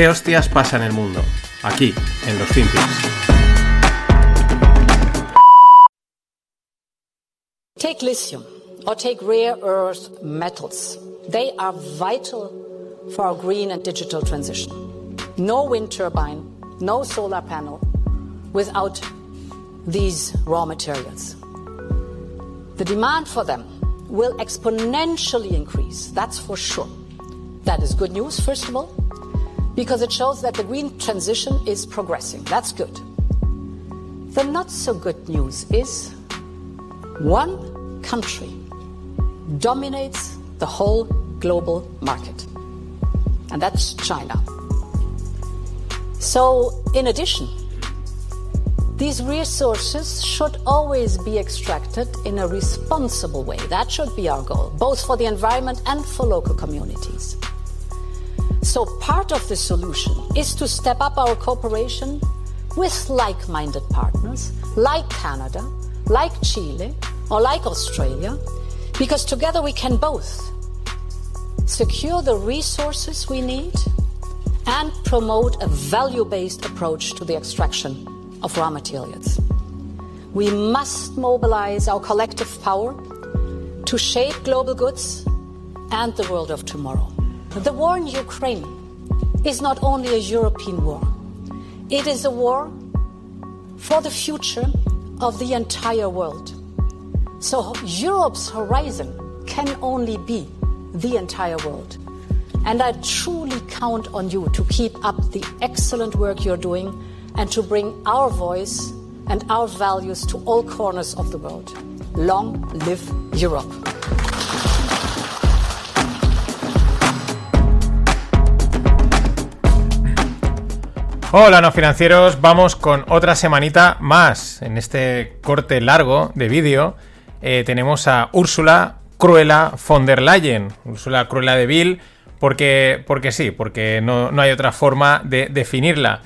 ¿Qué hostias pasa en el mundo? Aquí, en los Finpics. Take lithium or take rare earth metals. They are vital for our green and digital transition. No wind turbine, no solar panel without these raw materials. The demand for them will exponentially increase, that's for sure. That is good news, first of all, because it shows that the green transition is progressing. That's good. The not so good news is one country dominates the whole global market, and that's China. So, in addition, these resources should always be extracted in a responsible way. That should be our goal, both for the environment and for local communities. So, part of the solution is to step up our cooperation with like minded partners like Canada, like Chile, or like Australia, because together we can both secure the resources we need and promote a value based approach to the extraction of raw materials. We must mobilize our collective power to shape global goods and the world of tomorrow. The war in Ukraine is not only a European war, it is a war for the future of the entire world. So Europe's horizon can only be the entire world. And I truly count on you to keep up the excellent work you're doing and to bring our voice and our values to all corners of the world. Long live Europe. Hola no financieros, vamos con otra semanita más. En este corte largo de vídeo eh, tenemos a Úrsula Cruella von der Leyen, Úrsula Cruella de Vil, porque, porque sí, porque no, no hay otra forma de definirla.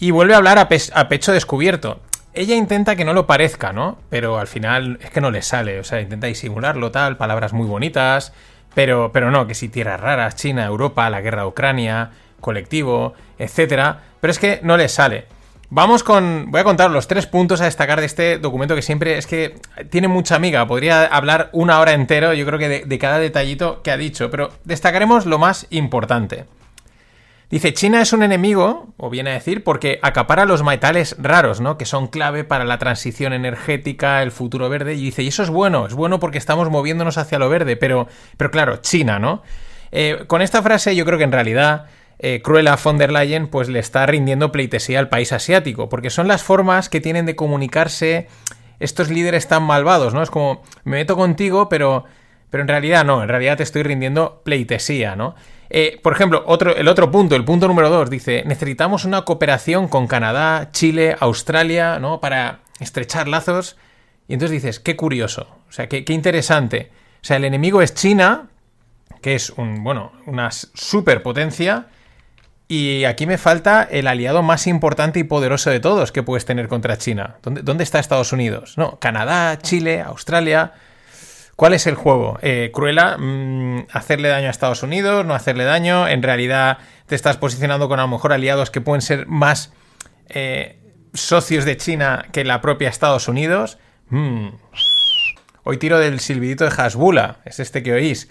Y vuelve a hablar a, a, pecho descubierto. Ella intenta que no lo parezca, ¿no? Pero al final es que no le sale, o sea, intenta disimularlo tal, palabras muy bonitas, pero, pero no, que si tierras raras, China, Europa, la guerra de Ucrania, colectivo, etcétera, pero es que no le sale. Vamos con. Voy a contar los tres puntos a destacar de este documento que siempre es que tiene mucha amiga. Podría hablar una hora entero, yo creo que de, de, cada detallito que ha dicho, pero destacaremos lo más importante. Dice: China es un enemigo, o viene a decir, porque acapara los metales raros, ¿no? Que son clave para la transición energética, el futuro verde. Y dice: Y eso es bueno, es bueno porque estamos moviéndonos hacia lo verde, pero, pero claro, China, ¿no? Eh, con esta frase, yo creo que en realidad eh, Cruella von der Leyen pues le está rindiendo pleitesía al país asiático, porque son las formas que tienen de comunicarse estos líderes tan malvados, ¿no? Es como, me meto contigo, pero, pero en realidad no, en realidad te estoy rindiendo pleitesía, ¿no? Eh, por ejemplo, otro, el otro punto, el punto número dos, dice, necesitamos una cooperación con Canadá, Chile, Australia, ¿no? Para estrechar lazos. Y entonces dices, qué curioso, o sea, qué, qué interesante. O sea, el enemigo es China, que es un, bueno, una superpotencia, y aquí me falta el aliado más importante y poderoso de todos que puedes tener contra China. ¿Dónde, está Estados Unidos? No, Canadá, Chile, Australia. ¿Cuál es el juego? Eh, Cruella, mmm, hacerle daño a Estados Unidos, no hacerle daño. En realidad te estás posicionando con a lo mejor aliados que pueden ser más eh, socios de China que la propia Estados Unidos. Mm. Hoy tiro del silbidito de Hasbula, es este que oís.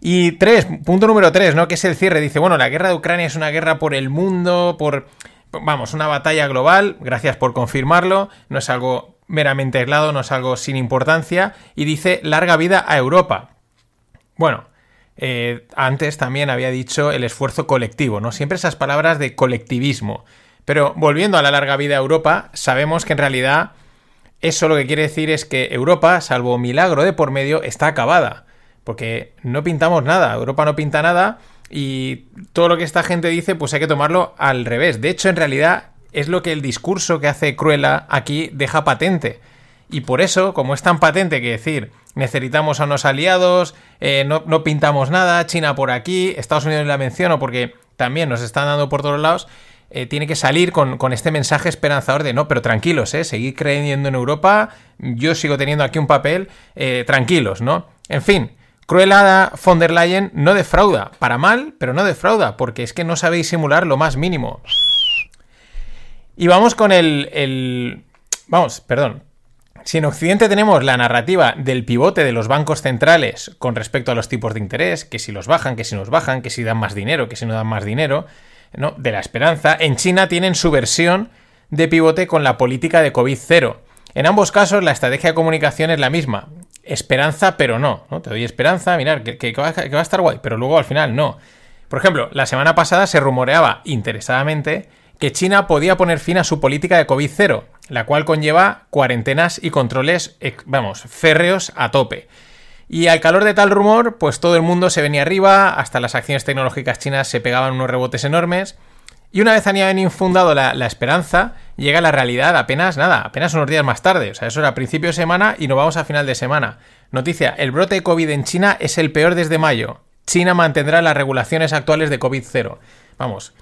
Y tres, punto número tres, ¿no? Que es el cierre. Dice, bueno, la guerra de Ucrania es una guerra por el mundo, por, vamos, una batalla global. Gracias por confirmarlo. No es algo meramente aislado, no es algo sin importancia. Y dice, larga vida a Europa. Bueno, eh, antes también había dicho el esfuerzo colectivo, ¿no? Siempre esas palabras de colectivismo. Pero volviendo a la larga vida a Europa, sabemos que en realidad eso lo que quiere decir es que Europa, salvo milagro de por medio, está acabada. Porque no pintamos nada, Europa no pinta nada y todo lo que esta gente dice pues hay que tomarlo al revés. De hecho, en realidad es lo que el discurso que hace Cruella aquí deja patente. Y por eso, como es tan patente que decir, necesitamos a unos aliados, eh, no, no, pintamos nada, China por aquí, Estados Unidos la menciono porque también nos están dando por todos lados, eh, tiene que salir con, con, este mensaje esperanzador de no, pero tranquilos, eh, seguid creyendo en Europa, yo sigo teniendo aquí un papel, eh, tranquilos, ¿no? En fin, Cruella von der Leyen no defrauda, para mal, pero no defrauda, porque es que no sabéis simular lo más mínimo. Y vamos con el, el vamos, perdón, si en Occidente tenemos la narrativa del pivote de los bancos centrales con respecto a los tipos de interés, que si los bajan, que si nos bajan, que si dan más dinero, que si no dan más dinero, ¿no? de la esperanza, en China tienen su versión de pivote con la política de COVID-0. En ambos casos la estrategia de comunicación es la misma. Esperanza, pero no. ¿no? Te doy esperanza, mirar, que, va, que va a estar guay, pero luego al final no. Por ejemplo, la semana pasada se rumoreaba interesadamente que China podía poner fin a su política de COVID-0, la cual conlleva cuarentenas y controles, vamos, férreos a tope. Y al calor de tal rumor, pues todo el mundo se venía arriba, hasta las acciones tecnológicas chinas se pegaban unos rebotes enormes. Y una vez han infundado la, esperanza, llega la realidad apenas nada, apenas unos días más tarde. O sea, eso era principio de semana y nos vamos a final de semana. Noticia, el brote de COVID en China es el peor desde mayo. China mantendrá las regulaciones actuales de COVID-0. Vamos,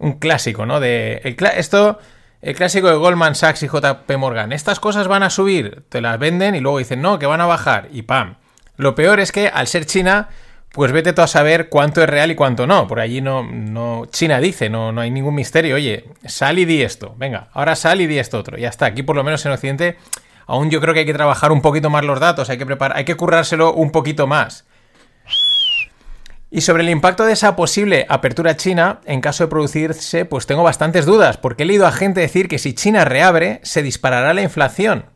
un clásico, ¿no? De esto, el clásico de Goldman Sachs y JP Morgan. Estas cosas van a subir, te las venden y luego dicen, no, que van a bajar y pam. Lo peor es que al ser China, pues vete tú a saber cuánto es real y cuánto no. Por allí no, no, China dice, no, no hay ningún misterio. Oye, sal y di esto. Venga, ahora sal y di esto otro. Ya está. Aquí por lo menos en Occidente, aún yo creo que hay que trabajar un poquito más los datos, hay que preparar, hay que currárselo un poquito más. Y sobre el impacto de esa posible apertura china, en caso de producirse, pues tengo bastantes dudas, porque he leído a gente decir que si China reabre, se disparará la inflación.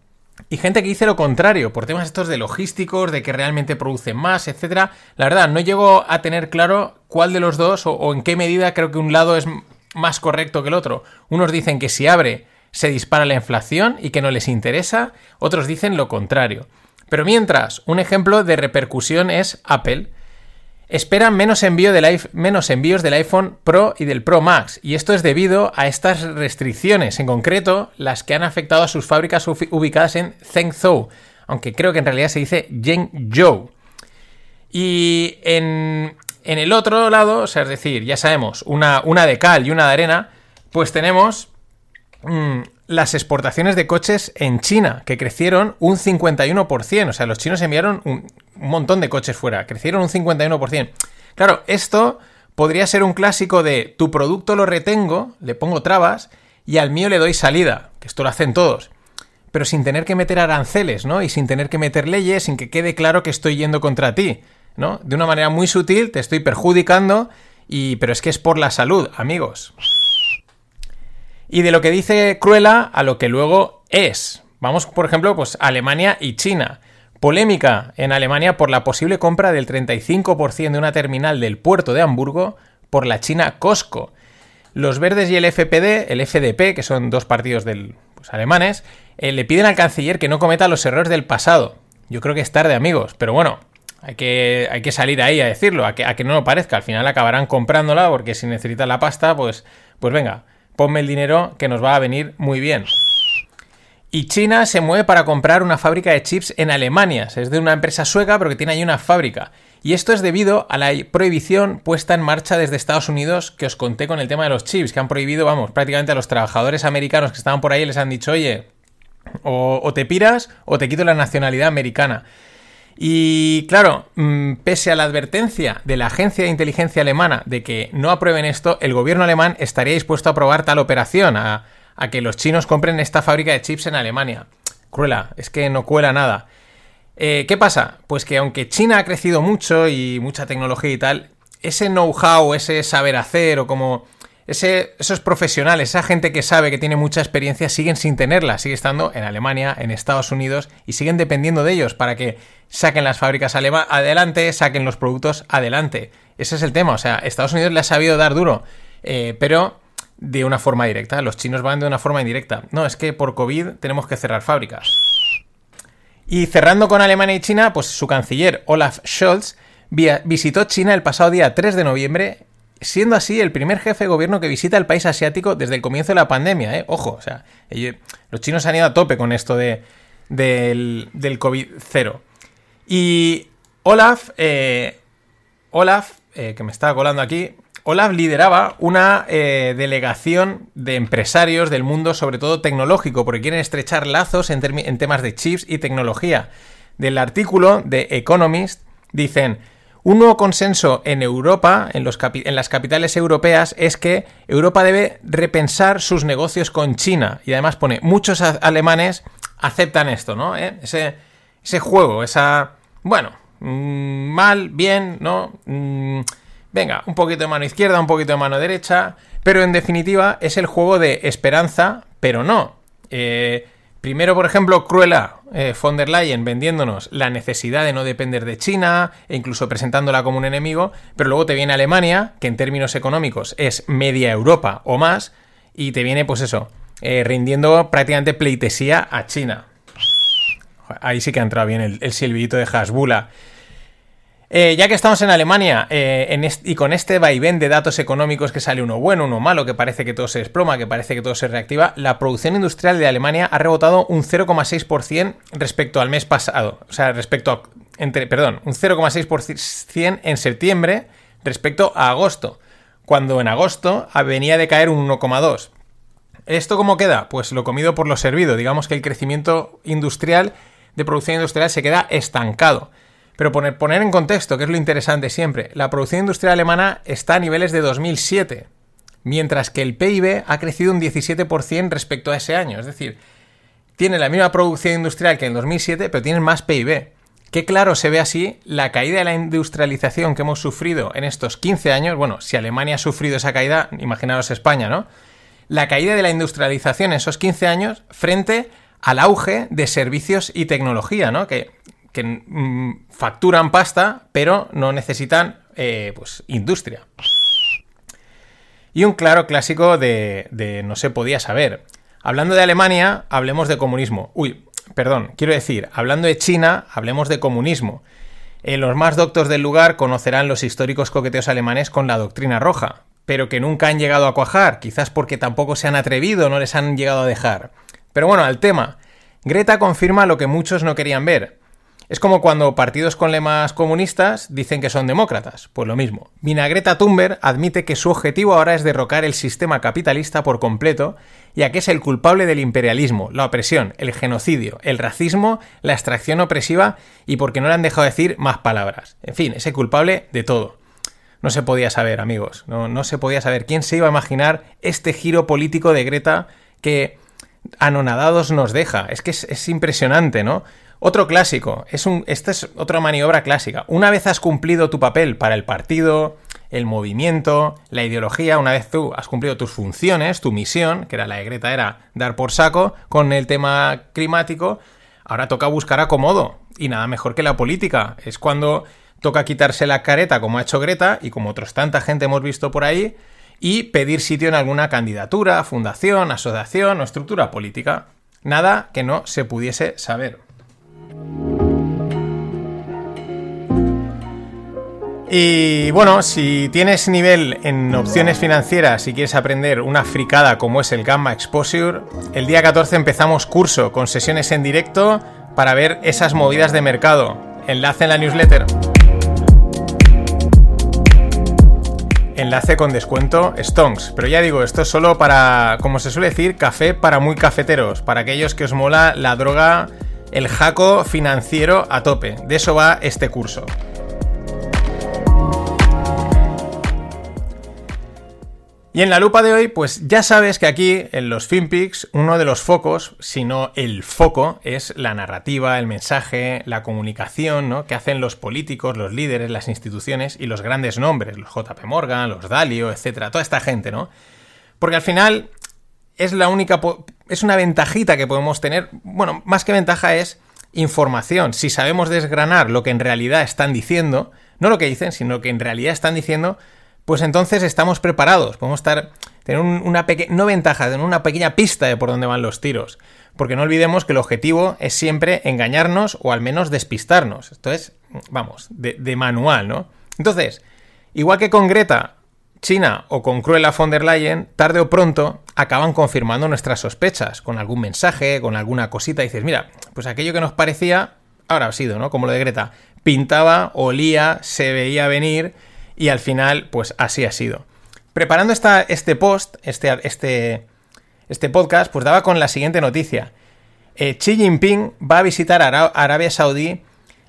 Y gente que dice lo contrario, por temas estos de logísticos, de que realmente producen más, etc. La verdad, no llego a tener claro cuál de los dos o, o en qué medida creo que un lado es más correcto que el otro. Unos dicen que si abre se dispara la inflación y que no les interesa, otros dicen lo contrario. Pero mientras, un ejemplo de repercusión es Apple, esperan menos, envío del, menos envíos del iPhone Pro y del Pro Max, y esto es debido a estas restricciones, en concreto las que han afectado a sus fábricas ubicadas en Zhengzhou, aunque creo que en realidad se dice Zhengzhou. Y en, en, el otro lado, o sea, es decir, ya sabemos, una, una de cal y una de arena, pues tenemos mmm, las exportaciones de coches en China, que crecieron un 51%. O sea, los chinos enviaron un, un montón de coches fuera, crecieron un 51%. Claro, esto podría ser un clásico de tu producto lo retengo, le pongo trabas y al mío le doy salida, que esto lo hacen todos. Pero sin tener que meter aranceles, ¿no? Y sin tener que meter leyes, sin que quede claro que estoy yendo contra ti, ¿no? De una manera muy sutil te estoy perjudicando y pero es que es por la salud, amigos. Y de lo que dice Cruella a lo que luego es. Vamos, por ejemplo, pues Alemania y China. Polémica en Alemania por la posible compra del 35% de una terminal del puerto de Hamburgo por la China Costco. Los verdes y el FPD, el FDP, que son dos partidos del, pues, alemanes, eh, le piden al canciller que no cometa los errores del pasado. Yo creo que es tarde, amigos, pero bueno, hay que, hay que salir ahí a decirlo, a que, a que no lo parezca. Al final acabarán comprándola porque si necesitan la pasta, pues, pues venga, ponme el dinero que nos va a venir muy bien. Y China se mueve para comprar una fábrica de chips en Alemania. Es de una empresa sueca, pero que tiene ahí una fábrica. Y esto es debido a la prohibición puesta en marcha desde Estados Unidos que os conté con el tema de los chips, que han prohibido, vamos, prácticamente a los trabajadores americanos que estaban por ahí les han dicho, oye, o, o te piras o te quito la nacionalidad americana. Y claro, mm, pese a la advertencia de la agencia de inteligencia alemana de que no aprueben esto, el gobierno alemán estaría dispuesto a aprobar tal operación, a, a que los chinos compren esta fábrica de chips en Alemania. Cruela, es que no cuela nada. Eh, ¿Qué pasa? Pues que aunque China ha crecido mucho y mucha tecnología y tal, ese know-how, ese saber hacer o como ese, esos profesionales, esa gente que sabe que tiene mucha experiencia, siguen sin tenerla, sigue estando en Alemania, en Estados Unidos y siguen dependiendo de ellos para que saquen las fábricas adelante, saquen los productos adelante. Ese es el tema, o sea, Estados Unidos le ha sabido dar duro, eh, pero de una forma directa, los chinos van de una forma indirecta. No, es que por COVID tenemos que cerrar fábricas. Y cerrando con Alemania y China, pues su canciller Olaf Scholz visitó China el pasado día 3 de noviembre, siendo así el primer jefe de gobierno que visita el país asiático desde el comienzo de la pandemia. ¿eh? Ojo, o sea, los chinos han ido a tope con esto de, del, del COVID-0. Y Olaf, eh, Olaf, eh, que me estaba colando aquí, Olaf lideraba una eh, delegación de empresarios del mundo, sobre todo tecnológico, porque quieren estrechar lazos en, temas de chips y tecnología. Del artículo de Economist dicen, un nuevo consenso en Europa, en, las capitales europeas, es que Europa debe repensar sus negocios con China. Y además pone, muchos alemanes aceptan esto, ¿no? ¿Eh? Ese, juego, esa... Bueno, mm, mal, bien, ¿no? Mm, venga, un poquito de mano izquierda, un poquito de mano derecha, pero en definitiva es el juego de esperanza, pero no. Eh, primero, por ejemplo, Cruella eh, von der Leyen vendiéndonos la necesidad de no depender de China e incluso presentándola como un enemigo, pero luego te viene Alemania, que en términos económicos es media Europa o más, y te viene, pues eso, eh, rindiendo prácticamente pleitesía a China. Ahí sí que ha entrado bien el, el de Hasbula. Eh, ya que estamos en Alemania eh, y con este vaivén de datos económicos que sale uno bueno, uno malo, que parece que todo se desploma, que parece que todo se reactiva, la producción industrial de Alemania ha rebotado un 0,6% respecto al mes pasado. O sea, respecto a. Entre, perdón, un 0,6% en septiembre respecto a agosto, cuando en agosto venía de caer un 1,2%. ¿Esto cómo queda? Pues lo comido por lo servido. Digamos que el crecimiento industrial, de producción industrial, se queda estancado. Pero poner, poner en contexto, que es lo interesante siempre, la producción industrial alemana está a niveles de 2007, mientras que el PIB ha crecido un 17% respecto a ese año. Es decir, tiene la misma producción industrial que en 2007, pero tiene más PIB. Qué claro se ve así la caída de la industrialización que hemos sufrido en estos 15 años. Bueno, si Alemania ha sufrido esa caída, imaginaros España, ¿no? La caída de la industrialización en esos 15 años frente al auge de servicios y tecnología, ¿no? Que que mm, facturan pasta, pero no necesitan eh, pues, industria. Y un claro clásico de, no se podía saber. Hablando de Alemania, hablemos de comunismo. Uy, perdón, quiero decir, hablando de China, hablemos de comunismo. En los más doctos del lugar conocerán los históricos coqueteos alemanes con la doctrina roja, pero que nunca han llegado a cuajar, quizás porque tampoco se han atrevido, no les han llegado a dejar. Pero bueno, al tema. Greta confirma lo que muchos no querían ver. Es como cuando partidos con lemas comunistas dicen que son demócratas. Pues lo mismo. Vinagreta Thunberg admite que su objetivo ahora es derrocar el sistema capitalista por completo, ya que es el culpable del imperialismo, la opresión, el genocidio, el racismo, la extracción opresiva y porque no le han dejado decir más palabras. En fin, es el culpable de todo. No se podía saber, amigos. No, no se podía saber. ¿Quién se iba a imaginar este giro político de Greta que anonadados nos deja? Es que es, es impresionante, ¿no? Otro clásico, es un, esta es otra maniobra clásica. Una vez has cumplido tu papel para el partido, el movimiento, la ideología, una vez tú has cumplido tus funciones, tu misión, que era la de Greta, era dar por saco con el tema climático, ahora toca buscar acomodo. Y nada mejor que la política. Es cuando toca quitarse la careta, como ha hecho Greta, y como otros tanta gente hemos visto por ahí, y pedir sitio en alguna candidatura, fundación, asociación o estructura política. Nada que no se pudiese saber. Y bueno, si tienes nivel en opciones financieras y quieres aprender una fricada como es el Gamma Exposure, el día 14 empezamos curso con sesiones en directo para ver esas movidas de mercado. Enlace en la newsletter. Enlace con descuento Stonks. Pero ya digo, esto es solo para, como se suele decir, café para muy cafeteros, para aquellos que os mola la droga, el jaco financiero a tope. De eso va este curso. Y en la lupa de hoy, pues ya sabes que aquí en los FinPix uno de los focos, si no el foco, es la narrativa, el mensaje, la comunicación, ¿no? Que hacen los políticos, los líderes, las instituciones y los grandes nombres, los JP Morgan, los Dalio, etcétera, toda esta gente, ¿no? Porque al final es la única es una ventajita que podemos tener, bueno, más que ventaja es información. Si sabemos desgranar lo que en realidad están diciendo, no lo que dicen, sino lo que en realidad están diciendo, pues entonces estamos preparados. Podemos estar, tener una pequeña, no ventaja, tener una pequeña pista de por dónde van los tiros. porque no olvidemos que el objetivo es siempre engañarnos o al menos despistarnos. Esto es, vamos, de, de manual, ¿no? Entonces, igual que con Greta, China o con Cruella von der Leyen, tarde o pronto acaban confirmando nuestras sospechas, con algún mensaje, con alguna cosita, dices, mira, pues aquello que nos parecía, ahora ha sido, ¿no? Como lo de Greta, pintaba, olía, se veía venir, y al final, pues así ha sido. Preparando esta, este post, este, este, este podcast, pues daba con la siguiente noticia. Eh, Xi Jinping va a visitar Arabia Saudí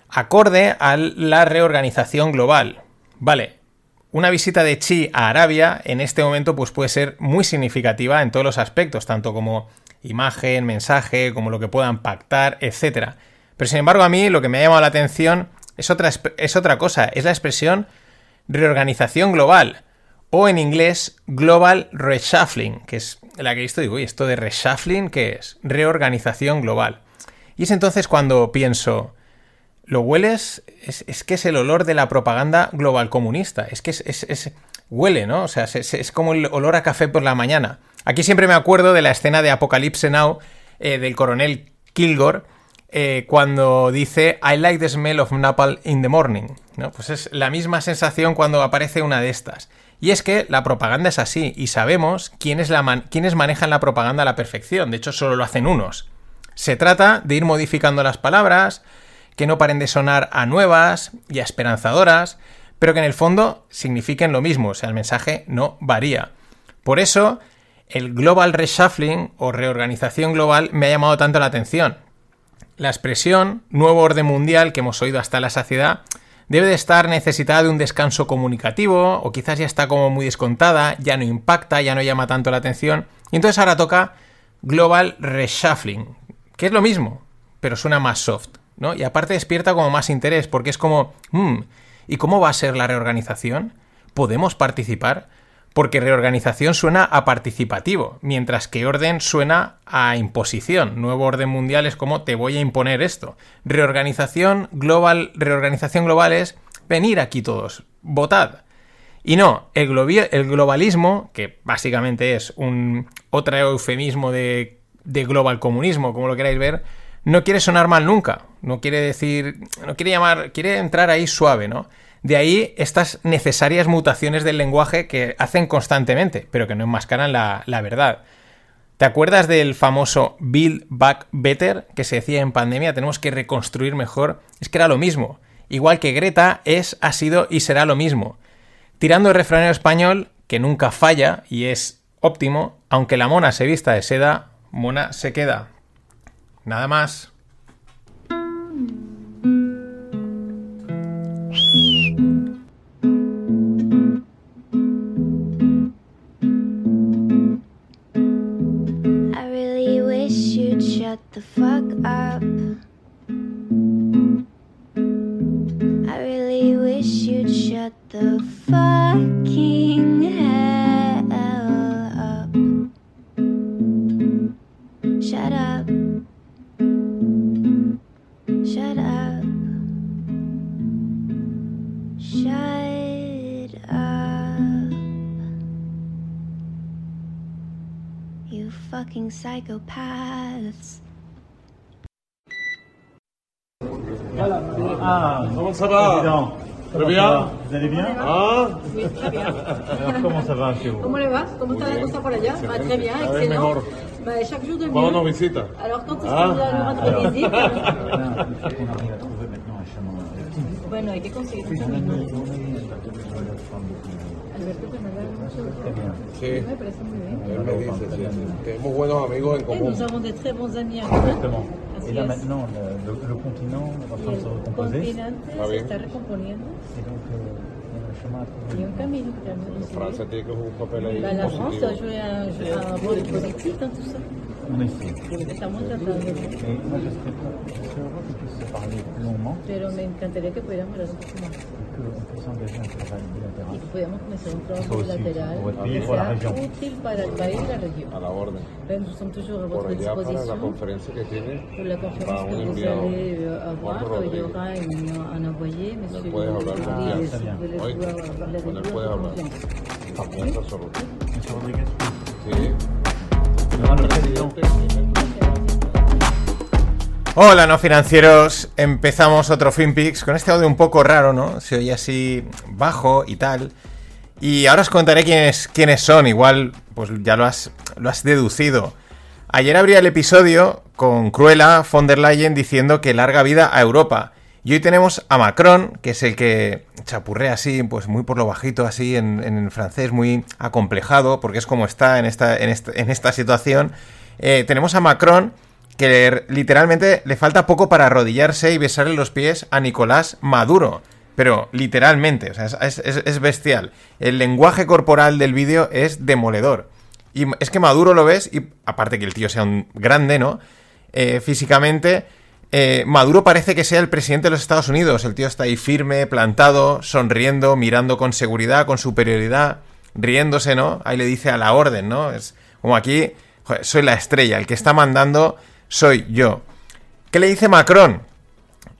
acorde a la reorganización global. Vale, una visita de Xi a Arabia en este momento pues puede ser muy significativa en todos los aspectos, tanto como imagen, mensaje, como lo que puedan pactar, etc. Pero sin embargo a mí lo que me ha llamado la atención es otra, es otra cosa, es la expresión reorganización global o en inglés Global Reshuffling, que es la que he visto, digo, ¿y esto de reshuffling qué es? Reorganización global. Y es entonces cuando pienso, ¿lo hueles? Es, que es el olor de la propaganda global comunista. Es que es, huele, ¿no? O sea, es, como el olor a café por la mañana. Aquí siempre me acuerdo de la escena de Apocalypse Now eh, del coronel Kilgore, eh, cuando dice I like the smell of napalm in the morning. ¿no? Pues es la misma sensación cuando aparece una de estas. Y es que la propaganda es así, y sabemos quiénes, la quiénes manejan la propaganda a la perfección, de hecho solo lo hacen unos. Se trata de ir modificando las palabras, que no paren de sonar a nuevas y a esperanzadoras, pero que en el fondo signifiquen lo mismo, o sea, el mensaje no varía. Por eso, el Global Reshuffling o reorganización global me ha llamado tanto la atención. La expresión nuevo orden mundial que hemos oído hasta la saciedad debe de estar necesitada de un descanso comunicativo o quizás ya está como muy descontada, ya no impacta, ya no llama tanto la atención. Y entonces ahora toca Global Reshuffling, que es lo mismo, pero suena más soft, ¿no? Y aparte despierta como más interés porque es como, hmm, ¿y cómo va a ser la reorganización? ¿Podemos participar? porque reorganización suena a participativo, mientras que orden suena a imposición. Nuevo orden mundial es como te voy a imponer esto. Reorganización global, reorganización global es venir aquí todos, votad. Y no, el, globalismo, que básicamente es un otro eufemismo de, de global comunismo, como lo queráis ver, no quiere sonar mal nunca. No quiere decir, no quiere llamar, quiere entrar ahí suave, ¿no? De ahí estas necesarias mutaciones del lenguaje que hacen constantemente, pero que no enmascaran la, verdad. ¿Te acuerdas del famoso Build Back Better que se decía en pandemia? Tenemos que reconstruir mejor. Es que era lo mismo. Igual que Greta es, ha sido y será lo mismo. Tirando el refranero español, que nunca falla y es óptimo, aunque la mona se vista de seda, mona se queda. Nada más. Fuck up. I really wish you'd shut the fucking hell up. Shut up. Shut up. Shut up. You fucking psychopaths. Ah, comment ça va Président. Très bien Vous allez bien Ah Oui, très bien. Alors, comment ça va chez vous Comment le va ¿Cómo está la cosa por allá bah, Très bien, excellent. Bah, chaque jour de mieux. Cuando nos visita Alors, quand est-ce ah. que nous rendre visite Il faut qu'on arrive à trouver maintenant un chemin. Bueno, hay que conseguir un camino. Alberto que me da Très bien. Sí. Me parece muy bien. Él me dice, sí, sí. Tenemos buenos amigos en común. Nous avons de très bons amis en commun. Exactement. Et là maintenant, le, le, le continent est en train de se recomposer. continente se está recomponiendo. Et donc, euh, il y a un chemin à trouver. Il y a un camino tiene que jugar un papel ahí bah, La France a joué un, un rôle positif dans tout ça. On essaie. Estamos tratando. Et moi, je serais, heureux qu'on puisse se parler plus longuement. Pero me encantaría que pudiéramos hablar un poco más. Et qu'on puisse engager un travail bilatéral. Y que pudiéramos comenzar un trabajo bilateral. pays, que sea útil para el país y la región. A la orden. Ben, nous sommes toujours à Por votre allá para la conferencia que tiene, Pour la va conférence que un vous enviado. allez avoir, Juan il y Rodríguez. aura une- un envoyé, monsieur puedes hablar Rodríguez, confianza. con él avec puedes hablar. Confianza absoluta. Monsieur Rodriguez Sí. Président. Hola, no financieros. Empezamos otro FinPix con este audio un poco raro, ¿no? Se oye así bajo y tal. Y ahora os contaré quiénes, quiénes son. Igual, pues ya lo has, lo has deducido. Ayer abría el episodio con Cruella von der Leyen diciendo que larga vida a Europa. Y hoy tenemos a Macron, que es el que chapurrea así, pues muy por lo bajito, así en, en francés, muy acomplejado, porque es como está en esta, en esta, en esta situación. Eh, tenemos a Macron que literalmente le falta poco para arrodillarse y besarle los pies a Nicolás Maduro. Pero literalmente, o sea, es, bestial. El lenguaje corporal del vídeo es demoledor. Y es que Maduro lo ves, y aparte que el tío sea un grande, ¿no? Eh, físicamente, eh, Maduro parece que sea el presidente de los Estados Unidos. El tío está ahí firme, plantado, sonriendo, mirando con seguridad, con superioridad, riéndose, ¿no? Ahí le dice a la orden, ¿no? Es como aquí, soy la estrella, el que está mandando soy yo. ¿Qué le dice Macron?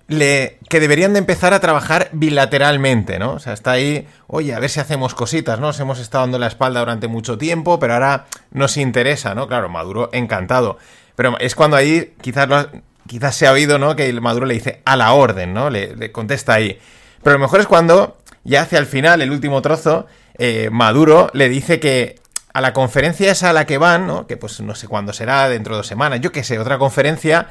Le, que deberían de empezar a trabajar bilateralmente, ¿no? O sea, está ahí, oye, a ver si hacemos cositas, ¿no? Nos hemos estado dando la espalda durante mucho tiempo, pero ahora nos interesa, ¿no? Claro, Maduro encantado. Pero es cuando ahí quizás, quizás se ha oído, ¿no? Que Maduro le dice a la orden, ¿no? Le, contesta ahí. Pero lo mejor es cuando, ya hacia el final, el último trozo, eh, Maduro le dice que a la conferencia esa a la que van, ¿no? que pues no sé cuándo será, dentro de dos semanas, yo qué sé, otra conferencia,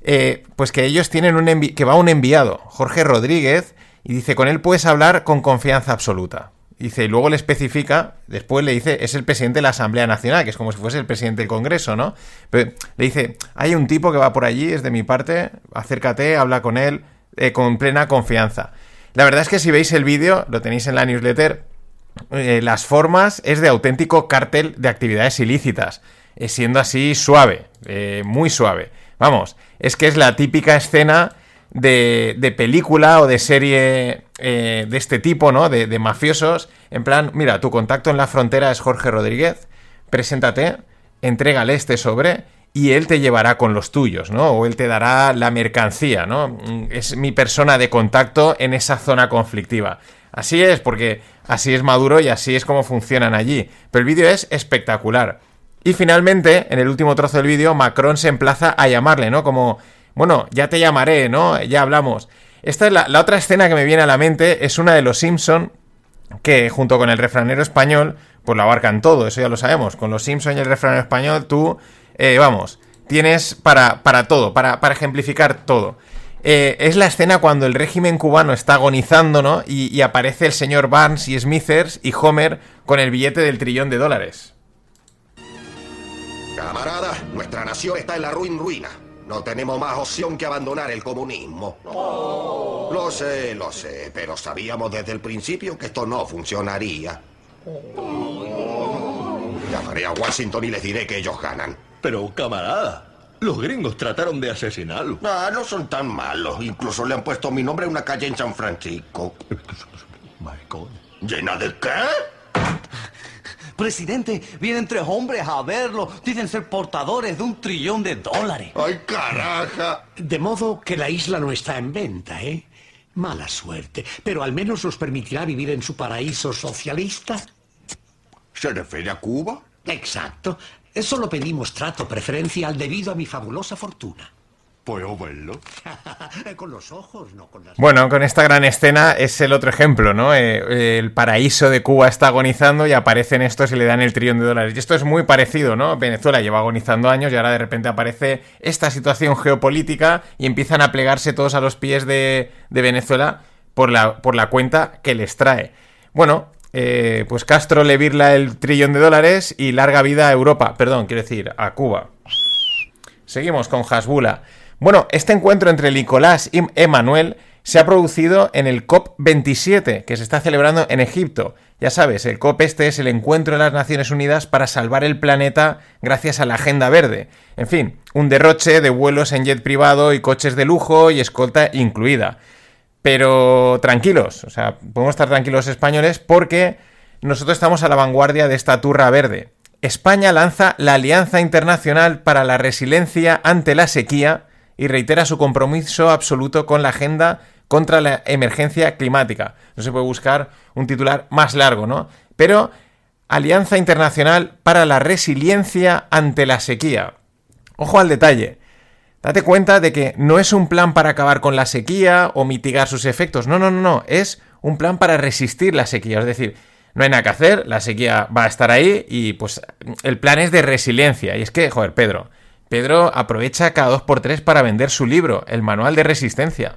eh, pues que ellos tienen un que va un enviado, Jorge Rodríguez, y dice, con él puedes hablar con confianza absoluta. Dice, y luego le especifica, después le dice, es el presidente de la Asamblea Nacional, que es como si fuese el presidente del Congreso, ¿no? Pero le dice, hay un tipo que va por allí, es de mi parte, acércate, habla con él eh, con plena confianza. La verdad es que si veis el vídeo, lo tenéis en la newsletter, eh, las formas es de auténtico cártel de actividades ilícitas, eh, siendo así suave, eh, muy suave. Vamos, es que es la típica escena de, de película o de serie de este tipo, ¿no? De, de, mafiosos. En plan, mira, tu contacto en la frontera es Jorge Rodríguez, preséntate, entrégale este sobre y él te llevará con los tuyos, ¿no? O él te dará la mercancía, ¿no? Mm, es mi persona de contacto en esa zona conflictiva. Así es, porque así es Maduro y así es como funcionan allí. Pero el vídeo es espectacular. Y finalmente, en el último trozo del vídeo, Macron se emplaza a llamarle, ¿no? Como, bueno, ya te llamaré, ¿no? Ya hablamos. Esta es la, otra escena que me viene a la mente, es una de los Simpson que junto con el refranero español, pues lo abarcan todo, eso ya lo sabemos. Con los Simpson y el refranero español, tú, eh, vamos, tienes para, para todo, para, para ejemplificar todo. Eh, es la escena cuando el régimen cubano está agonizando, ¿no? Y, aparece el señor Barnes y Smithers y Homer con el billete del trillón de dólares. Camarada, nuestra nación está en la ruin ruina. No tenemos más opción que abandonar el comunismo. Lo sé, lo sé, pero sabíamos desde el principio que esto no funcionaría. Llamaré a Washington y les diré que ellos ganan. Pero, camarada, los gringos trataron de asesinarlo. Ah, no son tan malos. Incluso le han puesto mi nombre a una calle en San Francisco. ¿Llena de qué? Presidente, vienen tres hombres a verlo. Dicen ser portadores de un trillón de dólares. ¡Ay, caraja! De modo que la isla no está en venta, ¿eh? Mala suerte. Pero al menos os permitirá vivir en su paraíso socialista. ¿Se refiere a Cuba? Exacto. Solo pedimos trato preferencial debido a mi fabulosa fortuna. ¿Puedo verlo? con los ojos, no con las... Bueno, con esta gran escena es el otro ejemplo, ¿no? Eh, el paraíso de Cuba está agonizando y aparecen estos y le dan el trillón de dólares. Y esto es muy parecido, ¿no? Venezuela lleva agonizando años y ahora de repente aparece esta situación geopolítica y empiezan a plegarse todos a los pies de, de Venezuela por la, por la cuenta que les trae. Bueno, eh, pues Castro le virla el trillón de dólares y larga vida a Europa, perdón, quiero decir, a Cuba. Seguimos con Hasbula. Bueno, este encuentro entre Nicolás y Emanuel se ha producido en el COP27, que se está celebrando en Egipto. Ya sabes, el COP este es el encuentro de las Naciones Unidas para salvar el planeta gracias a la Agenda Verde. En fin, un derroche de vuelos en jet privado y coches de lujo y escolta incluida. Pero tranquilos, o sea, podemos estar tranquilos españoles porque nosotros estamos a la vanguardia de esta turra verde. España lanza la Alianza Internacional para la Resiliencia ante la Sequía y reitera su compromiso absoluto con la agenda contra la emergencia climática. No se puede buscar un titular más largo, ¿no? Pero Alianza Internacional para la Resiliencia ante la Sequía. Ojo al detalle. Date cuenta de que no es un plan para acabar con la sequía o mitigar sus efectos. No, no, no, no. Es un plan para resistir la sequía. Es decir, no hay nada que hacer, la sequía va a estar ahí y pues el plan es de resiliencia. Y es que, joder, Pedro, Pedro aprovecha cada dos por tres para vender su libro, el manual de resistencia.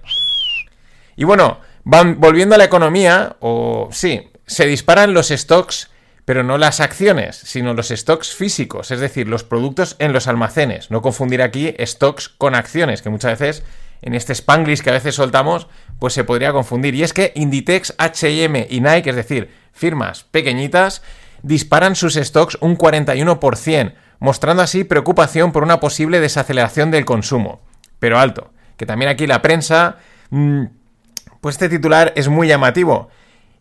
Y bueno, van volviendo a la economía, o sí, se disparan los stocks, pero no las acciones, sino los stocks físicos, es decir, los productos en los almacenes. No confundir aquí stocks con acciones, que muchas veces en este Spanglish que a veces soltamos, pues se podría confundir. Y es que Inditex, HM y Nike, es decir, firmas pequeñitas, disparan sus stocks un 41%, mostrando así preocupación por una posible desaceleración del consumo. Pero alto, que también aquí la prensa, mm, pues este titular es muy llamativo.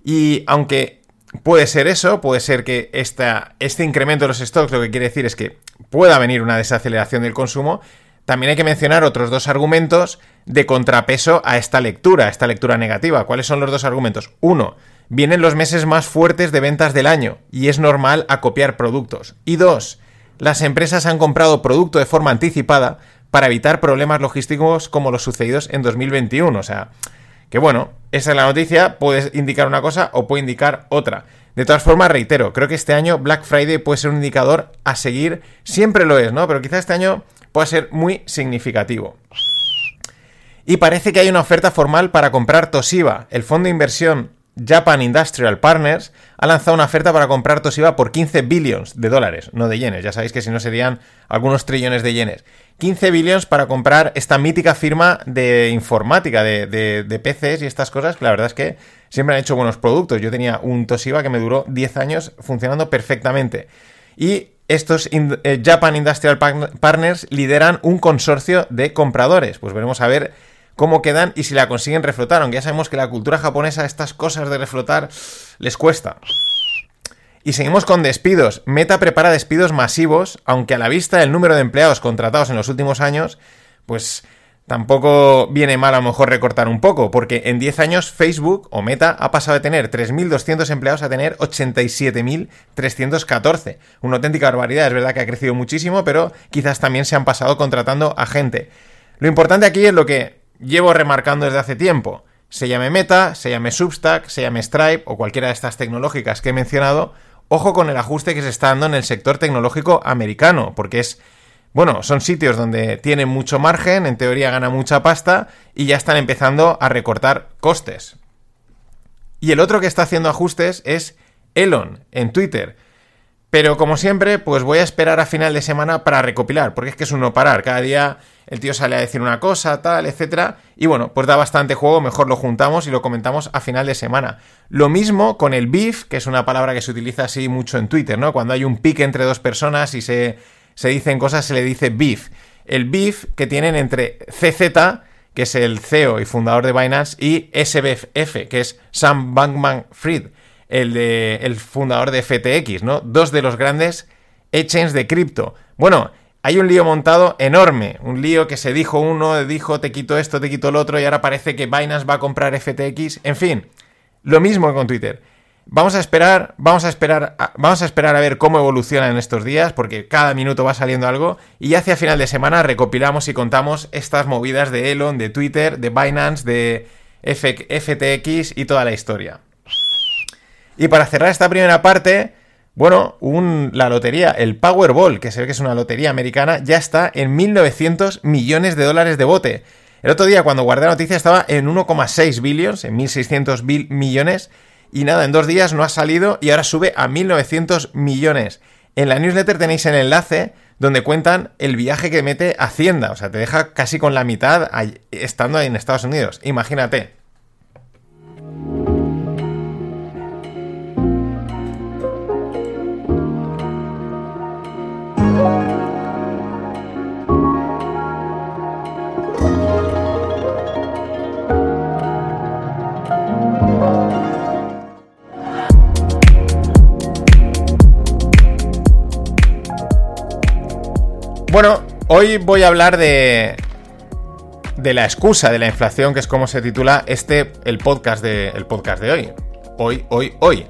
Y aunque puede ser eso, puede ser que este incremento de los stocks lo que quiere decir es que pueda venir una desaceleración del consumo, también hay que mencionar otros dos argumentos de contrapeso a esta lectura, a esta lectura negativa. ¿Cuáles son los dos argumentos? Uno, vienen los meses más fuertes de ventas del año y es normal acopiar productos. Y dos, las empresas han comprado producto de forma anticipada para evitar problemas logísticos como los sucedidos en 2021. O sea, que bueno, esa es la noticia, puede indicar una cosa o puede indicar otra. De todas formas, reitero, creo que este año Black Friday puede ser un indicador a seguir, siempre lo es, ¿no? Pero quizá este año pueda ser muy significativo. Y parece que hay una oferta formal para comprar Toshiba, el fondo de inversión Japan Industrial Partners ha lanzado una oferta para comprar Toshiba por 15 billions de dólares, no de yenes. Ya sabéis que si no serían algunos trillones de yenes. 15 billions para comprar esta mítica firma de informática, de, de, PCs y estas cosas, que la verdad es que siempre han hecho buenos productos. Yo tenía un Toshiba que me duró 10 años funcionando perfectamente. Y estos eh, Japan Industrial Partners lideran un consorcio de compradores. Pues veremos a ver cómo quedan y si la consiguen reflotar, aunque ya sabemos que la cultura japonesa estas cosas de reflotar les cuesta. Y seguimos con despidos. Meta prepara despidos masivos, aunque a la vista del número de empleados contratados en los últimos años, pues tampoco viene mal a lo mejor recortar un poco, porque en 10 años Facebook o Meta ha pasado de tener 3.200 empleados a tener 87.314. Una auténtica barbaridad, es verdad que ha crecido muchísimo, pero quizás también se han pasado contratando a gente. Lo importante aquí es lo que llevo remarcando desde hace tiempo. Se llame Meta, se llame Substack, se llame Stripe o cualquiera de estas tecnológicas que he mencionado, ojo con el ajuste que se está dando en el sector tecnológico americano, porque es, bueno, son sitios donde tienen mucho margen, en teoría gana mucha pasta y ya están empezando a recortar costes. Y el otro que está haciendo ajustes es Elon en Twitter. Pero como siempre, pues voy a esperar a final de semana para recopilar, porque es que es un parar. Cada día el tío sale a decir una cosa, tal, etcétera. Y bueno, pues da bastante juego, mejor lo juntamos y lo comentamos a final de semana. Lo mismo con el beef, que es una palabra que se utiliza así mucho en Twitter, ¿no? Cuando hay un pique entre dos personas y se, se dicen cosas, se le dice beef. El beef que tienen entre CZ, que es el CEO y fundador de Binance, y SBF, que es Sam Bankman Fried el, de, el fundador de FTX, ¿no? Dos de los grandes exchanges de cripto. Bueno, hay un lío montado enorme, un lío que se dijo uno, dijo te quito esto, te quito el otro y ahora parece que Binance va a comprar FTX, en fin, lo mismo con Twitter. Vamos a esperar, vamos a esperar, vamos a esperar a ver cómo evoluciona en estos días, porque cada minuto va saliendo algo, y hacia final de semana recopilamos y contamos estas movidas de Elon, de Twitter, de Binance, de FTX y toda la historia. Y para cerrar esta primera parte, bueno, la lotería, el Powerball, que se ve que es una lotería americana, ya está en 1.900 millones de dólares de bote. El otro día, cuando guardé la noticia, estaba en 1,6 billions, en 1.600 millones, y nada, en dos días no ha salido y ahora sube a 1.900 millones. En la newsletter tenéis el enlace donde cuentan el viaje que mete Hacienda, o sea, te deja casi con la mitad estando ahí en Estados Unidos. Imagínate. Bueno, hoy voy a hablar de de la excusa de la inflación, que es como se titula este el podcast de el podcast de hoy. Hoy, hoy, hoy.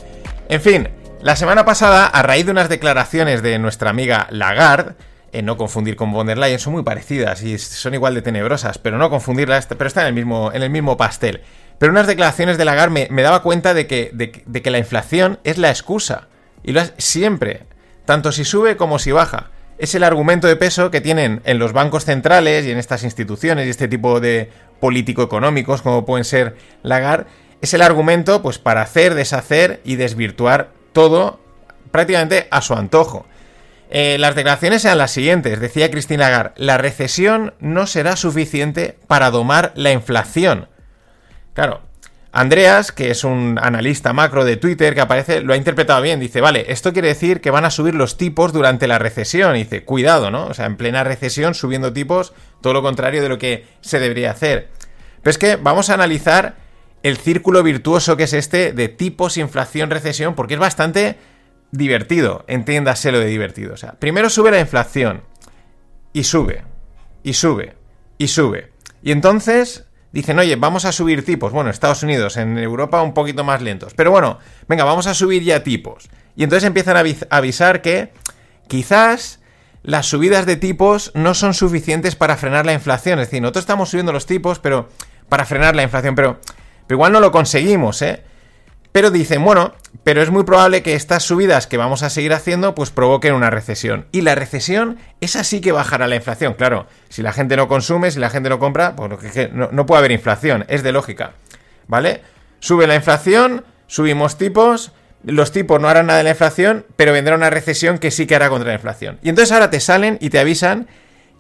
En fin, la semana pasada, a raíz de unas declaraciones de nuestra amiga Lagarde, eh, no confundir con von der son muy parecidas y son igual de tenebrosas, pero no confundirlas, pero están en el mismo, en el mismo pastel. Pero unas declaraciones de Lagarde me, daba cuenta de que, de, que la inflación es la excusa, y lo es siempre, tanto si sube como si baja. Es el argumento de peso que tienen en los bancos centrales y en estas instituciones y este tipo de político-económicos como pueden ser Lagarde, es el argumento pues para hacer, deshacer y desvirtuar todo prácticamente a su antojo. Eh, las declaraciones eran las siguientes. Decía Cristina Lagarde, la recesión no será suficiente para domar la inflación. Claro, Andreas, que es un analista macro de Twitter que aparece, lo ha interpretado bien. Dice, vale, esto quiere decir que van a subir los tipos durante la recesión. dice, cuidado, ¿no? O sea, en plena recesión subiendo tipos, todo lo contrario de lo que se debería hacer. Pero es que vamos a analizar el círculo virtuoso que es este de tipos, inflación, recesión, porque es bastante divertido, entiéndase lo de divertido. O sea, primero sube la inflación y sube, y sube, y sube. Y entonces dicen, oye, vamos a subir tipos. Bueno, Estados Unidos, en Europa un poquito más lentos. Pero bueno, venga, vamos a subir ya tipos. Y entonces empiezan a avisar que quizás las subidas de tipos no son suficientes para frenar la inflación. Es decir, nosotros estamos subiendo los tipos, pero para frenar la inflación, pero, pero igual no lo conseguimos, ¿eh? Pero dicen, bueno, pero es muy probable que estas subidas que vamos a seguir haciendo pues provoquen una recesión. Y la recesión es así que bajará la inflación. Claro, si la gente no consume, si la gente no compra, pues no, no puede haber inflación, es de lógica. ¿Vale? Sube la inflación, subimos tipos, los tipos no harán nada de la inflación, pero vendrá una recesión que sí que hará contra la inflación. Y entonces ahora te salen y te avisan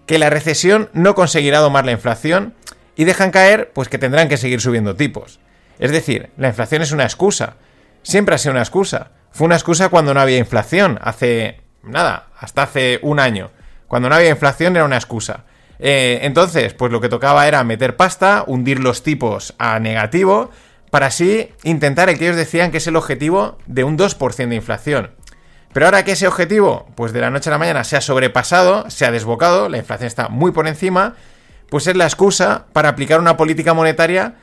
que la recesión no conseguirá domar la inflación y dejan caer pues que tendrán que seguir subiendo tipos. Es decir, la inflación es una excusa. Siempre ha sido una excusa. Fue una excusa cuando no había inflación, hace nada, hasta hace un año. Cuando no había inflación era una excusa. Eh, entonces, pues lo que tocaba era meter pasta, hundir los tipos a negativo, para así intentar el que ellos decían que es el objetivo de un 2% de inflación. Pero ahora que ese objetivo, pues de la noche a la mañana se ha sobrepasado, se ha desbocado, la inflación está muy por encima, pues es la excusa para aplicar una política monetaria